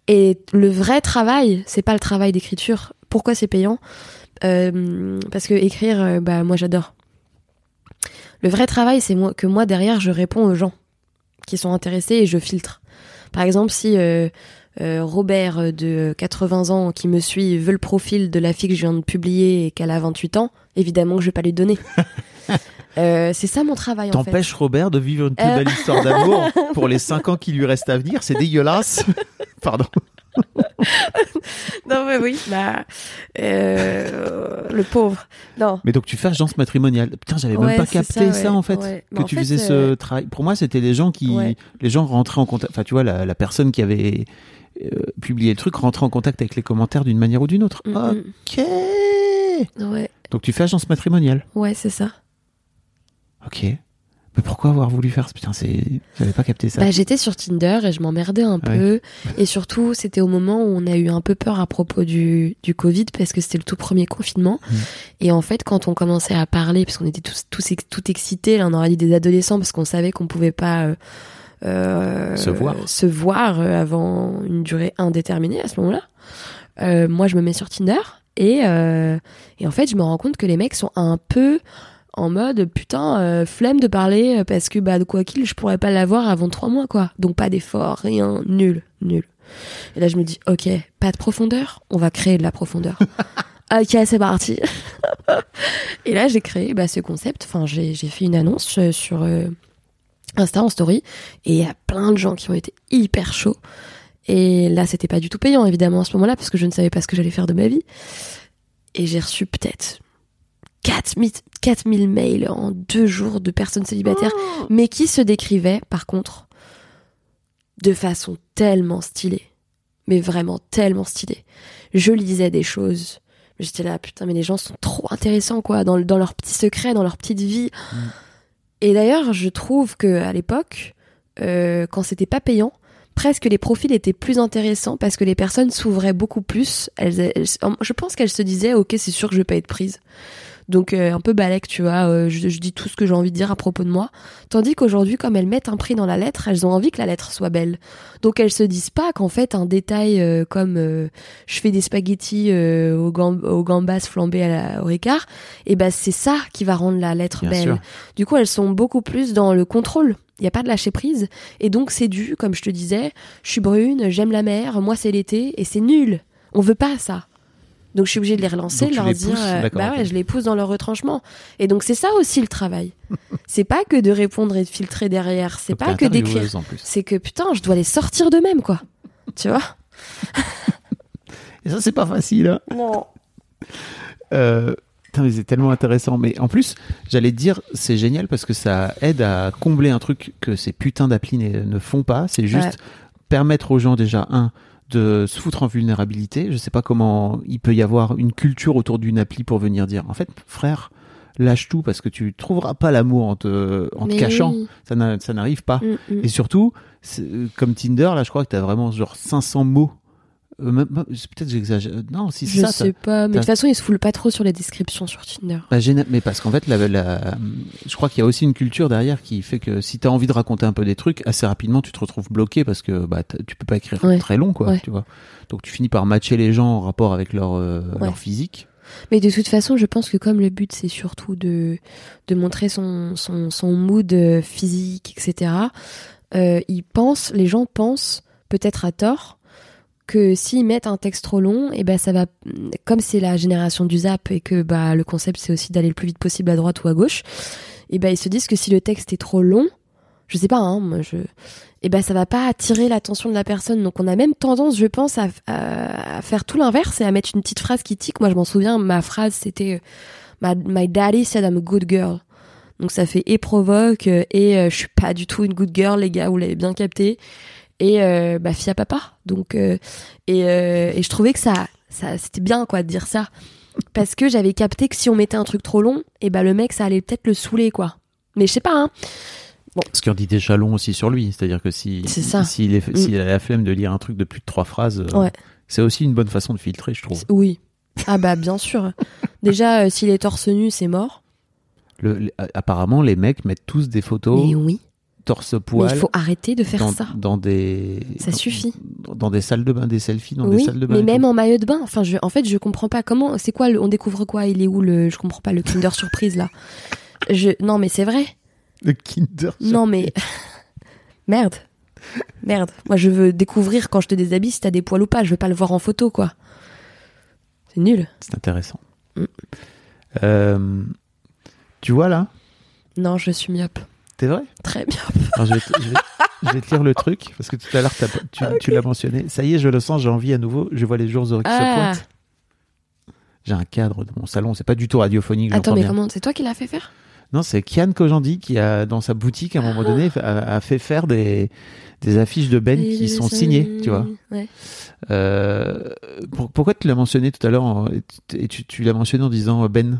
Et le vrai travail, c'est pas le travail d'écriture. Pourquoi c'est payant? Euh, Parce que écrire, euh, bah moi j'adore. Le vrai travail, c'est que moi derrière, je réponds aux gens qui sont intéressés et je filtre. Par exemple, si euh, Robert euh, de 80 ans qui me suit veut le profil de la fille que je viens de publier et qu'elle a 28 ans, évidemment que je vais pas lui donner. *laughs* Euh, c'est ça mon travail en fait. T'empêches Robert de vivre une plus belle histoire d'amour pour les 5 ans qui lui restent à venir. C'est dégueulasse. *laughs* Pardon. *laughs* Non mais oui, bah euh, le pauvre. Non. Mais donc tu fais agence matrimoniale. Putain, j'avais même Ouais, pas c'est capté ça, en fait. Ouais. Que en tu fait, faisais euh, ce travail. Pour moi, c'était les gens qui, les gens rentraient en contact. Enfin, tu vois, la, la personne qui avait euh, publié le truc rentrait en contact avec les commentaires d'une manière ou d'une autre. mm, Ok. Ouais, Donc tu fais agence matrimoniale. ouais, c'est ça. Ok. Mais pourquoi avoir voulu faire ça? Putain, j'avais pas capté ça. Bah, j'étais sur Tinder et je m'emmerdais un peu. Et surtout, c'était au moment où on a eu un peu peur à propos du, du Covid parce que c'était le tout premier confinement. Mm. Et en fait, quand on commençait à parler, parce qu'on était tous, tous tout excités, là, on aurait dit des adolescents parce qu'on savait qu'on pouvait pas euh, Se voir. se voir euh, avant une durée indéterminée à ce moment-là. Euh, moi, je me mets sur Tinder et, euh, et en fait, je me rends compte que les mecs sont un peu en mode putain euh, flemme de parler euh, parce que bah de quoi qu'il je pourrais pas l'avoir avant trois mois quoi. Donc pas d'effort rien nul nul. Et là je me dis ok pas de profondeur on va créer de la profondeur. *laughs* Ok c'est parti. *laughs* Et là j'ai créé bah, ce concept. Enfin j'ai fait une annonce euh, sur euh, Insta en story et il y a plein de gens qui ont été hyper chauds et là c'était pas du tout payant évidemment à ce moment-là parce que je ne savais pas ce que j'allais faire de ma vie et j'ai reçu peut-être 4000, 4000 mails en deux jours de personnes célibataires, mais qui se décrivaient, par contre, de façon tellement stylée. Mais vraiment tellement stylée. Je lisais des choses. J'étais là, putain, mais les gens sont trop intéressants, quoi, dans, dans leurs petits secrets, dans leur petite vie. Et d'ailleurs, je trouve que à l'époque, euh, quand c'était pas payant, presque les profils étaient plus intéressants parce que les personnes s'ouvraient beaucoup plus. Je pense qu'elles se disaient, ok, c'est sûr que je vais pas être prise. Donc euh, un peu balèque, tu vois, euh, je, je dis tout ce que j'ai envie de dire à propos de moi. Tandis qu'aujourd'hui, comme elles mettent un prix dans la lettre, elles ont envie que la lettre soit belle. Donc elles se disent pas qu'en fait un détail euh, comme euh, je fais des spaghettis euh, aux, gam- aux gambas flambées à la, au Ricard, et ben c'est ça qui va rendre la lettre Bien belle. sûr. Du coup, elles sont beaucoup plus dans le contrôle. Il n'y a pas de lâcher prise. Et donc, c'est dû, comme je te disais, je suis brune, j'aime la mer, moi c'est l'été, et c'est nul. On veut pas ça. Donc, je suis obligée de les relancer, Donc, de leur dire, pousses, euh, bah ouais, je les pousse dans leur retranchement. Et donc, c'est ça aussi le travail. *laughs* c'est pas que de répondre et de filtrer derrière. C'est pas que d'écrire. intervieweuse, en plus. C'est que putain, je dois les sortir d'eux-mêmes, quoi. tu vois? *laughs* Et ça, c'est pas facile. Hein. Non. Euh, putain, mais c'est tellement intéressant. Mais en plus, j'allais te dire, c'est génial parce que ça aide à combler un truc que ces putains d'applis ne, ne font pas. C'est juste Ouais. permettre aux gens déjà, un, de se foutre en vulnérabilité. Je sais pas comment il peut y avoir une culture autour d'une appli pour venir dire, en fait, frère, lâche tout parce que tu trouveras pas l'amour en te, en te Mais cachant. oui. Ça n'a- ça n'arrive pas. Mm, mm. Et surtout, euh, comme Tinder, là, je crois que t'as vraiment genre 500 mots. Euh, Peut-être j'exagère. Non, si c'est Je ça. sais t'as- pas, mais de toute façon, ils se foulent pas trop sur les descriptions sur Tinder. Bah, mais parce qu'en fait, la, la- je crois qu'il y a aussi une culture derrière qui fait que si tu as envie de raconter un peu des trucs, assez rapidement, tu te retrouves bloqué parce que bah, tu peux pas écrire Ouais. très long, quoi. Ouais. Tu vois. Donc tu finis par matcher les gens en rapport avec leur, euh, Ouais. leur physique. Mais de toute façon, je pense que comme le but c'est surtout de, de montrer son, son, son mood euh, physique, etc., euh, ils pensent, les gens pensent, peut-être à tort, que s'ils mettent un texte trop long, et ben ça va, comme c'est la génération du zap et que bah le concept c'est aussi d'aller le plus vite possible à droite ou à gauche, et ben ils se disent que si le texte est trop long, je sais pas, hein, moi je, et ben ça va pas attirer l'attention de la personne. Donc on a même tendance, je pense, à, à- faire tout l'inverse et à mettre une petite phrase qui tique. Moi je m'en souviens, ma phrase c'était euh, my, my daddy said I'm a good girl. Donc ça fait et provoque euh, et euh, je suis pas du tout une good girl les gars, vous l'avez bien capté. Et euh, bah fille à papa. Donc euh, et, euh, et je trouvais que ça ça c'était bien quoi de dire ça parce que j'avais capté que si on mettait un truc trop long, et bah le mec ça allait peut-être le saouler quoi. Mais je sais pas hein. Ce qui en dit déjà long aussi sur lui. C'est-à-dire que si, C'est ça. s'il est- s'il a la flemme de lire un truc de plus de trois phrases, euh, Ouais. c'est aussi une bonne façon de filtrer, je trouve. Oui. Ah bah bien sûr. Déjà euh, s'il est torse nu, c'est mort. Le- le- apparemment, les mecs mettent tous des photos Mais oui. Torse Mais poil il faut arrêter de faire dans, ça. dans des Ça dans- suffit. dans des salles de bain, des selfies dans des salles de bain. mais même tout. en maillot de bain. Enfin, je, en fait, je comprends pas comment. C'est quoi le- On découvre quoi? Il est où le Je comprends pas le Kinder Surprise là. Je non, mais c'est vrai. le Kinder. Non, mais *laughs* merde, merde. Moi, je veux découvrir quand je te déshabille si t'as des poils ou pas. Je veux pas le voir en photo, quoi. C'est nul. C'est intéressant. Mm. Euh, tu vois là? Non, je suis myope. T'es vrai? Très. Alors, je, vais te, je vais- je vais te lire le truc parce que tout à l'heure tu, l'as mentionné. Ça y est, je le sens, j'ai envie à nouveau. Je vois les jours heureux qui se Ah. pointent. J'ai un cadre dans mon salon, c'est pas du tout radiophonique. Attends, mais bien. comment C'est toi qui l'as fait faire? Non, c'est Kian Kojandi qui a dans sa boutique à un moment donné a, a fait faire des, des affiches de Ben qui sont signées, tu vois. Ouais. Euh, pour- pourquoi tu l'as mentionné tout à l'heure et tu- l'as mentionné en disant Ben?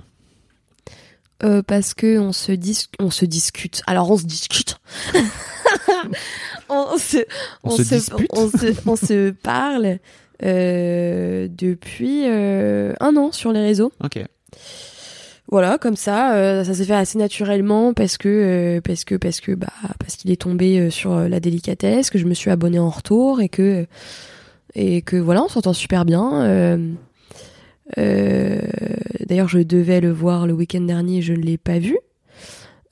Euh, parce que on se dis on se discute. Alors on se discute. *laughs* on se On se on se on se parle euh, depuis euh, un an sur les réseaux. Ok. Voilà, comme ça, euh, ça s'est fait assez naturellement parce que euh, parce que parce que bah parce qu'il est tombé euh, sur euh, la délicatesse, que je me suis abonnée en retour et que et que voilà, on s'entend super bien. Euh, D'ailleurs, je devais le voir le week-end dernier, je ne l'ai pas vu.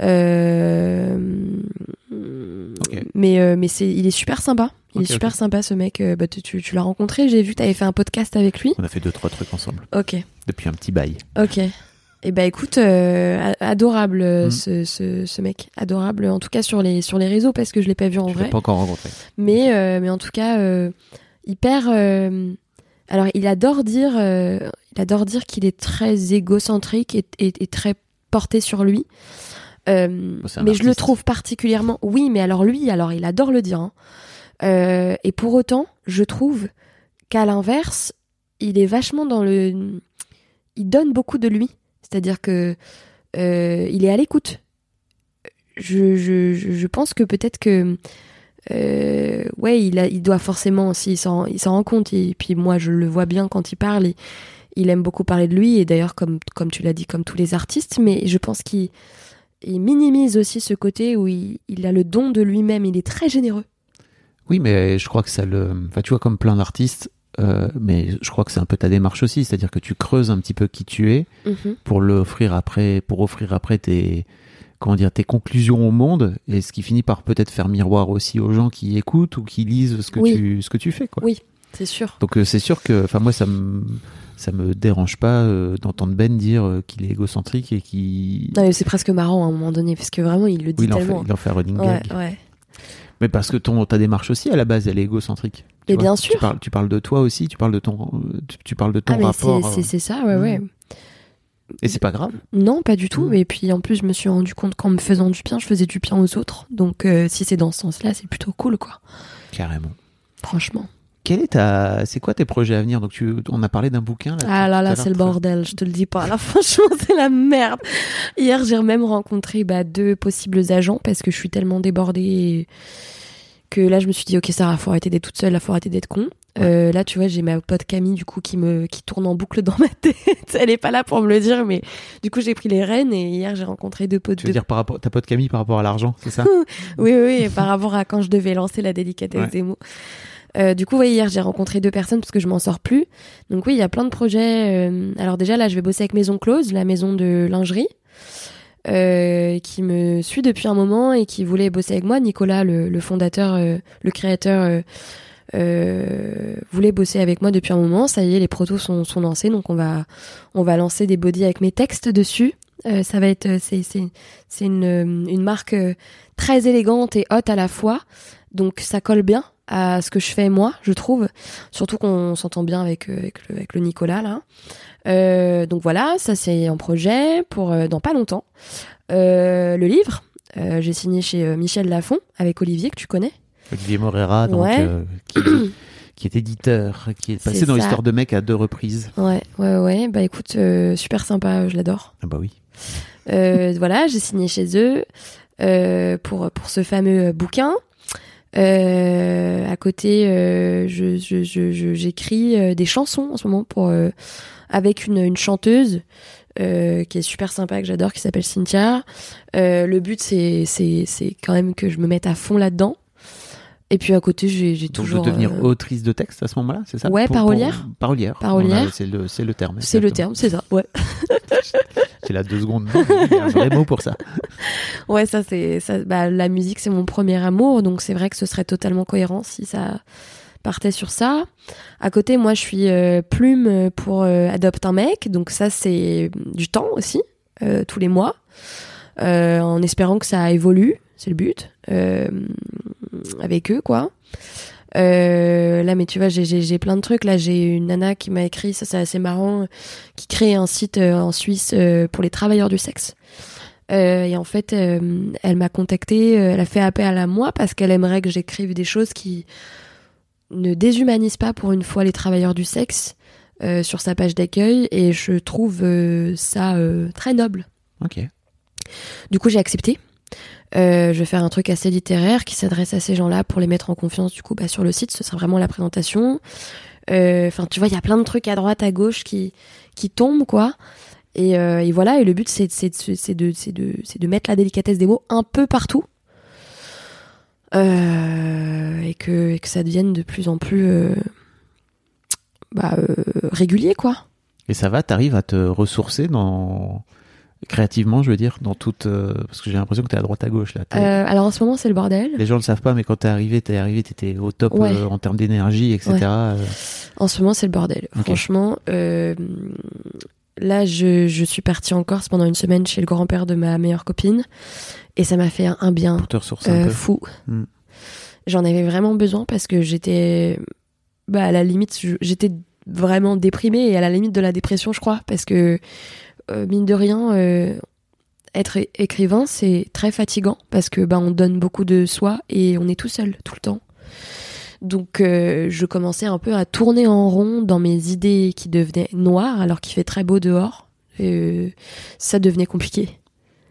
Euh. Mais euh, mais c'est il est super sympa. Il est super sympa ce mec. Bah, tu, tu, l'as rencontré. J'ai vu tu avais fait un podcast avec lui. On a fait deux trois trucs ensemble Ok. depuis un petit bail. Ok. Et bah écoute, euh, a- adorable Mm. ce, ce, ce mec, adorable en tout cas sur les sur les réseaux parce que je l'ai pas vu en Je l'ai vrai. pas encore rencontré. Mais euh, mais en tout cas euh, hyper. alors il adore dire, il adore dire qu'il est très égocentrique et, et, et très porté sur lui. Euh, mais je le trouve particulièrement. Oui, mais alors lui, alors il adore le dire. hein. Euh, et pour autant, je trouve qu'à l'inverse, il est vachement dans le. Il donne beaucoup de lui. C'est-à-dire que euh, il est à l'écoute. Je, je, je pense que peut-être que ouais, il, a, il doit forcément, s'il s'en, il s'en rend compte, et puis moi je le vois bien quand il parle, il aime beaucoup parler de lui, et d'ailleurs, comme, comme tu l'as dit, comme tous les artistes, mais je pense qu'il il minimise aussi ce côté où il, il a le don de lui-même, il est très généreux. Oui, mais je crois que ça le. Enfin, tu vois, comme plein d'artistes, euh, mais je crois que c'est un peu ta démarche aussi, c'est-à-dire que tu creuses un petit peu qui tu es Mhm. pour l'offrir après, pour offrir après tes comment dire tes conclusions au monde et ce qui finit par peut-être faire miroir aussi aux gens qui écoutent ou qui lisent ce que Oui. tu ce que tu fais quoi. Oui. C'est sûr. Donc euh, c'est sûr que enfin moi ça me ça me dérange pas euh, d'entendre Ben dire euh, qu'il est égocentrique et qu'il Non, mais c'est presque marrant à un moment donné, parce que vraiment, il le dit oui, il en fait tellement. il en fait un running ouais, gag. ouais. Mais parce que ton ta démarche aussi à la base elle est égocentrique. Tu vois, bien Tu sûr. parles, tu parles de toi aussi, tu parles de ton tu, tu parles de ton Ah, rapport c'est- euh, ça, ouais, ouais. Mhm. et c'est pas grave. Non, pas du tout. Mm. Et puis en plus, je me suis rendu compte qu'en me faisant du bien, je faisais du bien aux autres. Donc si c'est dans ce sens-là, c'est plutôt cool, quoi. Carrément. Franchement. Quel est ta c'est quoi tes projets à venir? Donc tu on a parlé d'un bouquin là. Ah là là, c'est le bordel, je te le dis pas. Là, *laughs* franchement, c'est la merde. Hier, j'ai même rencontré bah, deux possibles agents parce que je suis tellement débordée que là, je me suis dit, ok, Sarah, faut arrêter d'être toute seule, là, faut arrêter d'être con. Euh, là, tu vois, j'ai ma pote Camille, du coup, qui me qui tourne en boucle dans *laughs* ma tête. Elle est pas là pour me le dire, mais du coup, j'ai pris les rênes et hier, j'ai rencontré deux potes. Tu veux dire par rapport ta pote Camille par rapport à l'argent, c'est ça? *laughs* Oui, oui, oui, par rapport à quand je devais lancer la délicatesse Ouais. des mots. Euh, du coup, oui, hier, j'ai rencontré deux personnes parce que je m'en sors plus. Donc oui, il y a plein de projets. euh, alors déjà, là, je vais bosser avec Maison Close, la maison de lingerie, euh, qui me suit depuis un moment et qui voulait bosser avec moi. Nicolas, le, fondateur, le créateur, voulait bosser avec moi depuis un moment. Ça y est, les protos sont, lancés, donc on va, on va lancer des bodies avec mes textes dessus. Ça va être, c'est, c'est, une, une marque très élégante et haute à la fois. Donc ça colle bien à ce que je fais moi, je trouve. Surtout qu'on s'entend bien avec, euh, avec, le, avec le Nicolas là. Euh, donc voilà, ça c'est un projet pour euh, dans pas longtemps. Euh, le livre, j'ai signé chez Michel Lafon avec Olivier que tu connais. Olivier Morera donc Ouais. qui, qui est éditeur, qui est passé dans l'histoire de mec à deux reprises. Ouais, ouais, ouais. Bah écoute, super sympa, je l'adore. Ah bah oui. *laughs* Voilà, j'ai signé chez eux pour, pour ce fameux bouquin. Euh, à côté, euh, je, je, je, j'écris euh, des chansons en ce moment pour, avec une, une chanteuse euh, qui est super sympa, que j'adore, qui s'appelle Cynthia. Euh, le but, c'est quand même que je me mette à fond là-dedans. Et puis à côté, j'ai, j'ai Donc toujours. de devenir euh, autrice de texte à ce moment-là, c'est ça? Ouais, parolière. Parolière. Parolière. C'est le, le terme. c'est le terme, c'est ça, ouais. *laughs* C'est la deux secondes. Il y a un vrai mot pour ça. *laughs* Ouais, ça c'est ça. Bah, la musique c'est mon premier amour, donc c'est vrai que ce serait totalement cohérent si ça partait sur ça. À côté, moi, je suis euh, plume pour euh, adopte un mec, donc ça c'est du temps aussi, euh, tous les mois, en espérant que ça évolue, c'est le but, euh, avec eux quoi. Euh, là, mais tu vois, j'ai- plein de trucs. Là, j'ai une nana qui m'a écrit, ça c'est assez marrant, qui crée un site euh, en Suisse euh, pour les travailleurs du sexe. Et en fait, elle m'a contactée, elle a fait appel à moi parce qu'elle aimerait que j'écrive des choses qui ne déshumanisent pas pour une fois les travailleurs du sexe sur sa page d'accueil. Et je trouve ça très noble. Ok. Du coup, j'ai accepté. Euh, je vais faire un truc assez littéraire qui s'adresse à ces gens-là pour les mettre en confiance. Du coup, bah, sur le site, ce sera vraiment la présentation. Euh, Enfin, tu vois, il y a plein de trucs à droite, à gauche qui qui tombent, quoi. Et, euh, voilà. Et le but, c'est de, de, de, mettre la délicatesse des mots un peu partout. Et que ça devienne de plus en plus bah, régulier, quoi. Et ça va, t'arrives à te ressourcer dans créativement, je veux dire, dans toute euh, parce que j'ai l'impression que t'es à droite à gauche là. Euh, alors en ce moment, c'est le bordel. Les gens le savent pas, mais quand t'es arrivé, t'es arrivé, t'étais au top Ouais. euh, en termes d'énergie, etc. Ouais. En ce moment, c'est le bordel. Franchement, là, je, je suis partie en Corse pendant une semaine chez le grand-père de ma meilleure copine. Et ça m'a fait un, bien pour te un peu. fou. Mm. J'en avais vraiment besoin parce que j'étais bah, à la limite, j'étais vraiment déprimée et à la limite de la dépression, je crois. Parce que, mine de rien, euh, être écrivain, c'est très fatigant parce que bah, on donne beaucoup de soi et on est tout seul tout le temps. Donc euh, je commençais un peu à tourner en rond dans mes idées qui devenaient noires alors qu'il fait très beau dehors. Et, euh, ça devenait compliqué.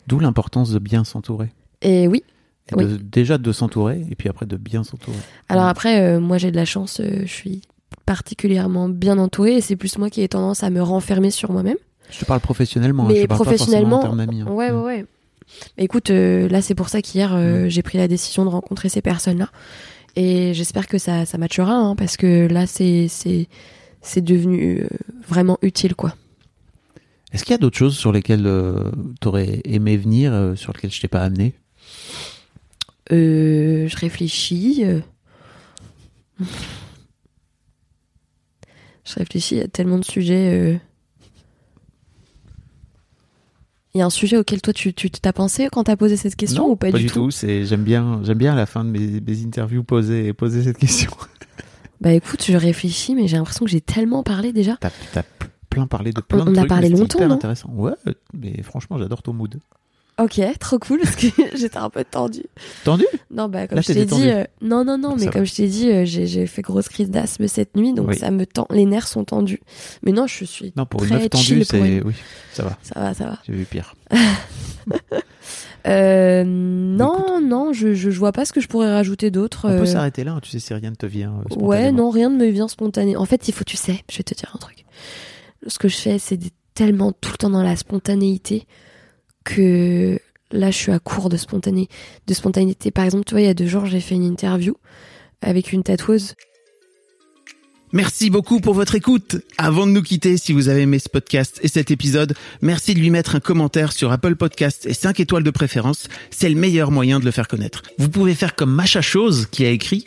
D'où l'importance de bien s'entourer. Et oui, Et de- déjà de s'entourer et puis après de bien s'entourer. Alors après, euh, moi j'ai de la chance, euh, je suis particulièrement bien entourée et c'est plus moi qui ai tendance à me renfermer sur moi-même. Je te parle professionnellement, hein, Mais je te parle professionnellement, pas en termes d'amis. hein. Ouais, Mm. ouais, ouais. Mais écoute, euh, là c'est pour ça qu'hier euh, j'ai pris la décision de rencontrer ces personnes-là et j'espère que ça, ça matchera hein, parce que là c'est c'est c'est devenu euh, vraiment utile quoi. Est-ce qu'il y a d'autres choses sur lesquelles tu aurais aimé venir, sur lesquelles je t'ai pas amené? Je réfléchis. *laughs* Je réfléchis, il y a tellement de sujets. euh. Il y a un sujet auquel toi tu t'as pensé quand t'as posé cette question Non, ou pas, du, tout, C'est j'aime bien, j'aime bien à la fin de mes, mes interviews poser poser cette question. *laughs* Bah écoute, je réfléchis, mais j'ai l'impression que j'ai tellement parlé déjà. T'as as plein parlé de plein On- de on a trucs. parlé longtemps, hyper non? intéressant. Ouais, mais franchement, j'adore ton mood. Ok, trop cool parce que *laughs* j'étais un peu tendue. Tendu Non, bah comme Là, je t'ai dit, euh, non, non, non, mais va. comme je t'ai dit, euh, j'ai fait grosse crise d'asthme cette nuit, donc Oui. ça me tend, les nerfs sont tendus. Mais non, je suis Non, pour une très meuf tendue, c'est une- oui, ça va. Ça va, ça va. J'ai vu pire. *laughs* Euh, non, non, je, je, je vois pas ce que je pourrais rajouter d'autre. On euh, peut s'arrêter là. Tu sais si rien ne te vient. euh, Ouais, non, rien ne me vient spontané. En fait, il faut, tu sais, je vais te dire un truc. Ce que je fais, c'est tellement tout le temps dans la spontanéité que là, je suis à court de spontané, spontanéité. Par exemple, tu vois, il y a deux jours, j'ai fait une interview avec une tatoueuse. Merci beaucoup pour votre écoute. Avant de nous quitter, si vous avez aimé ce podcast et cet épisode, merci de lui mettre un commentaire sur Apple Podcast et 5 étoiles de préférence. C'est le meilleur moyen de le faire connaître. Vous pouvez faire comme Macha Chose qui a écrit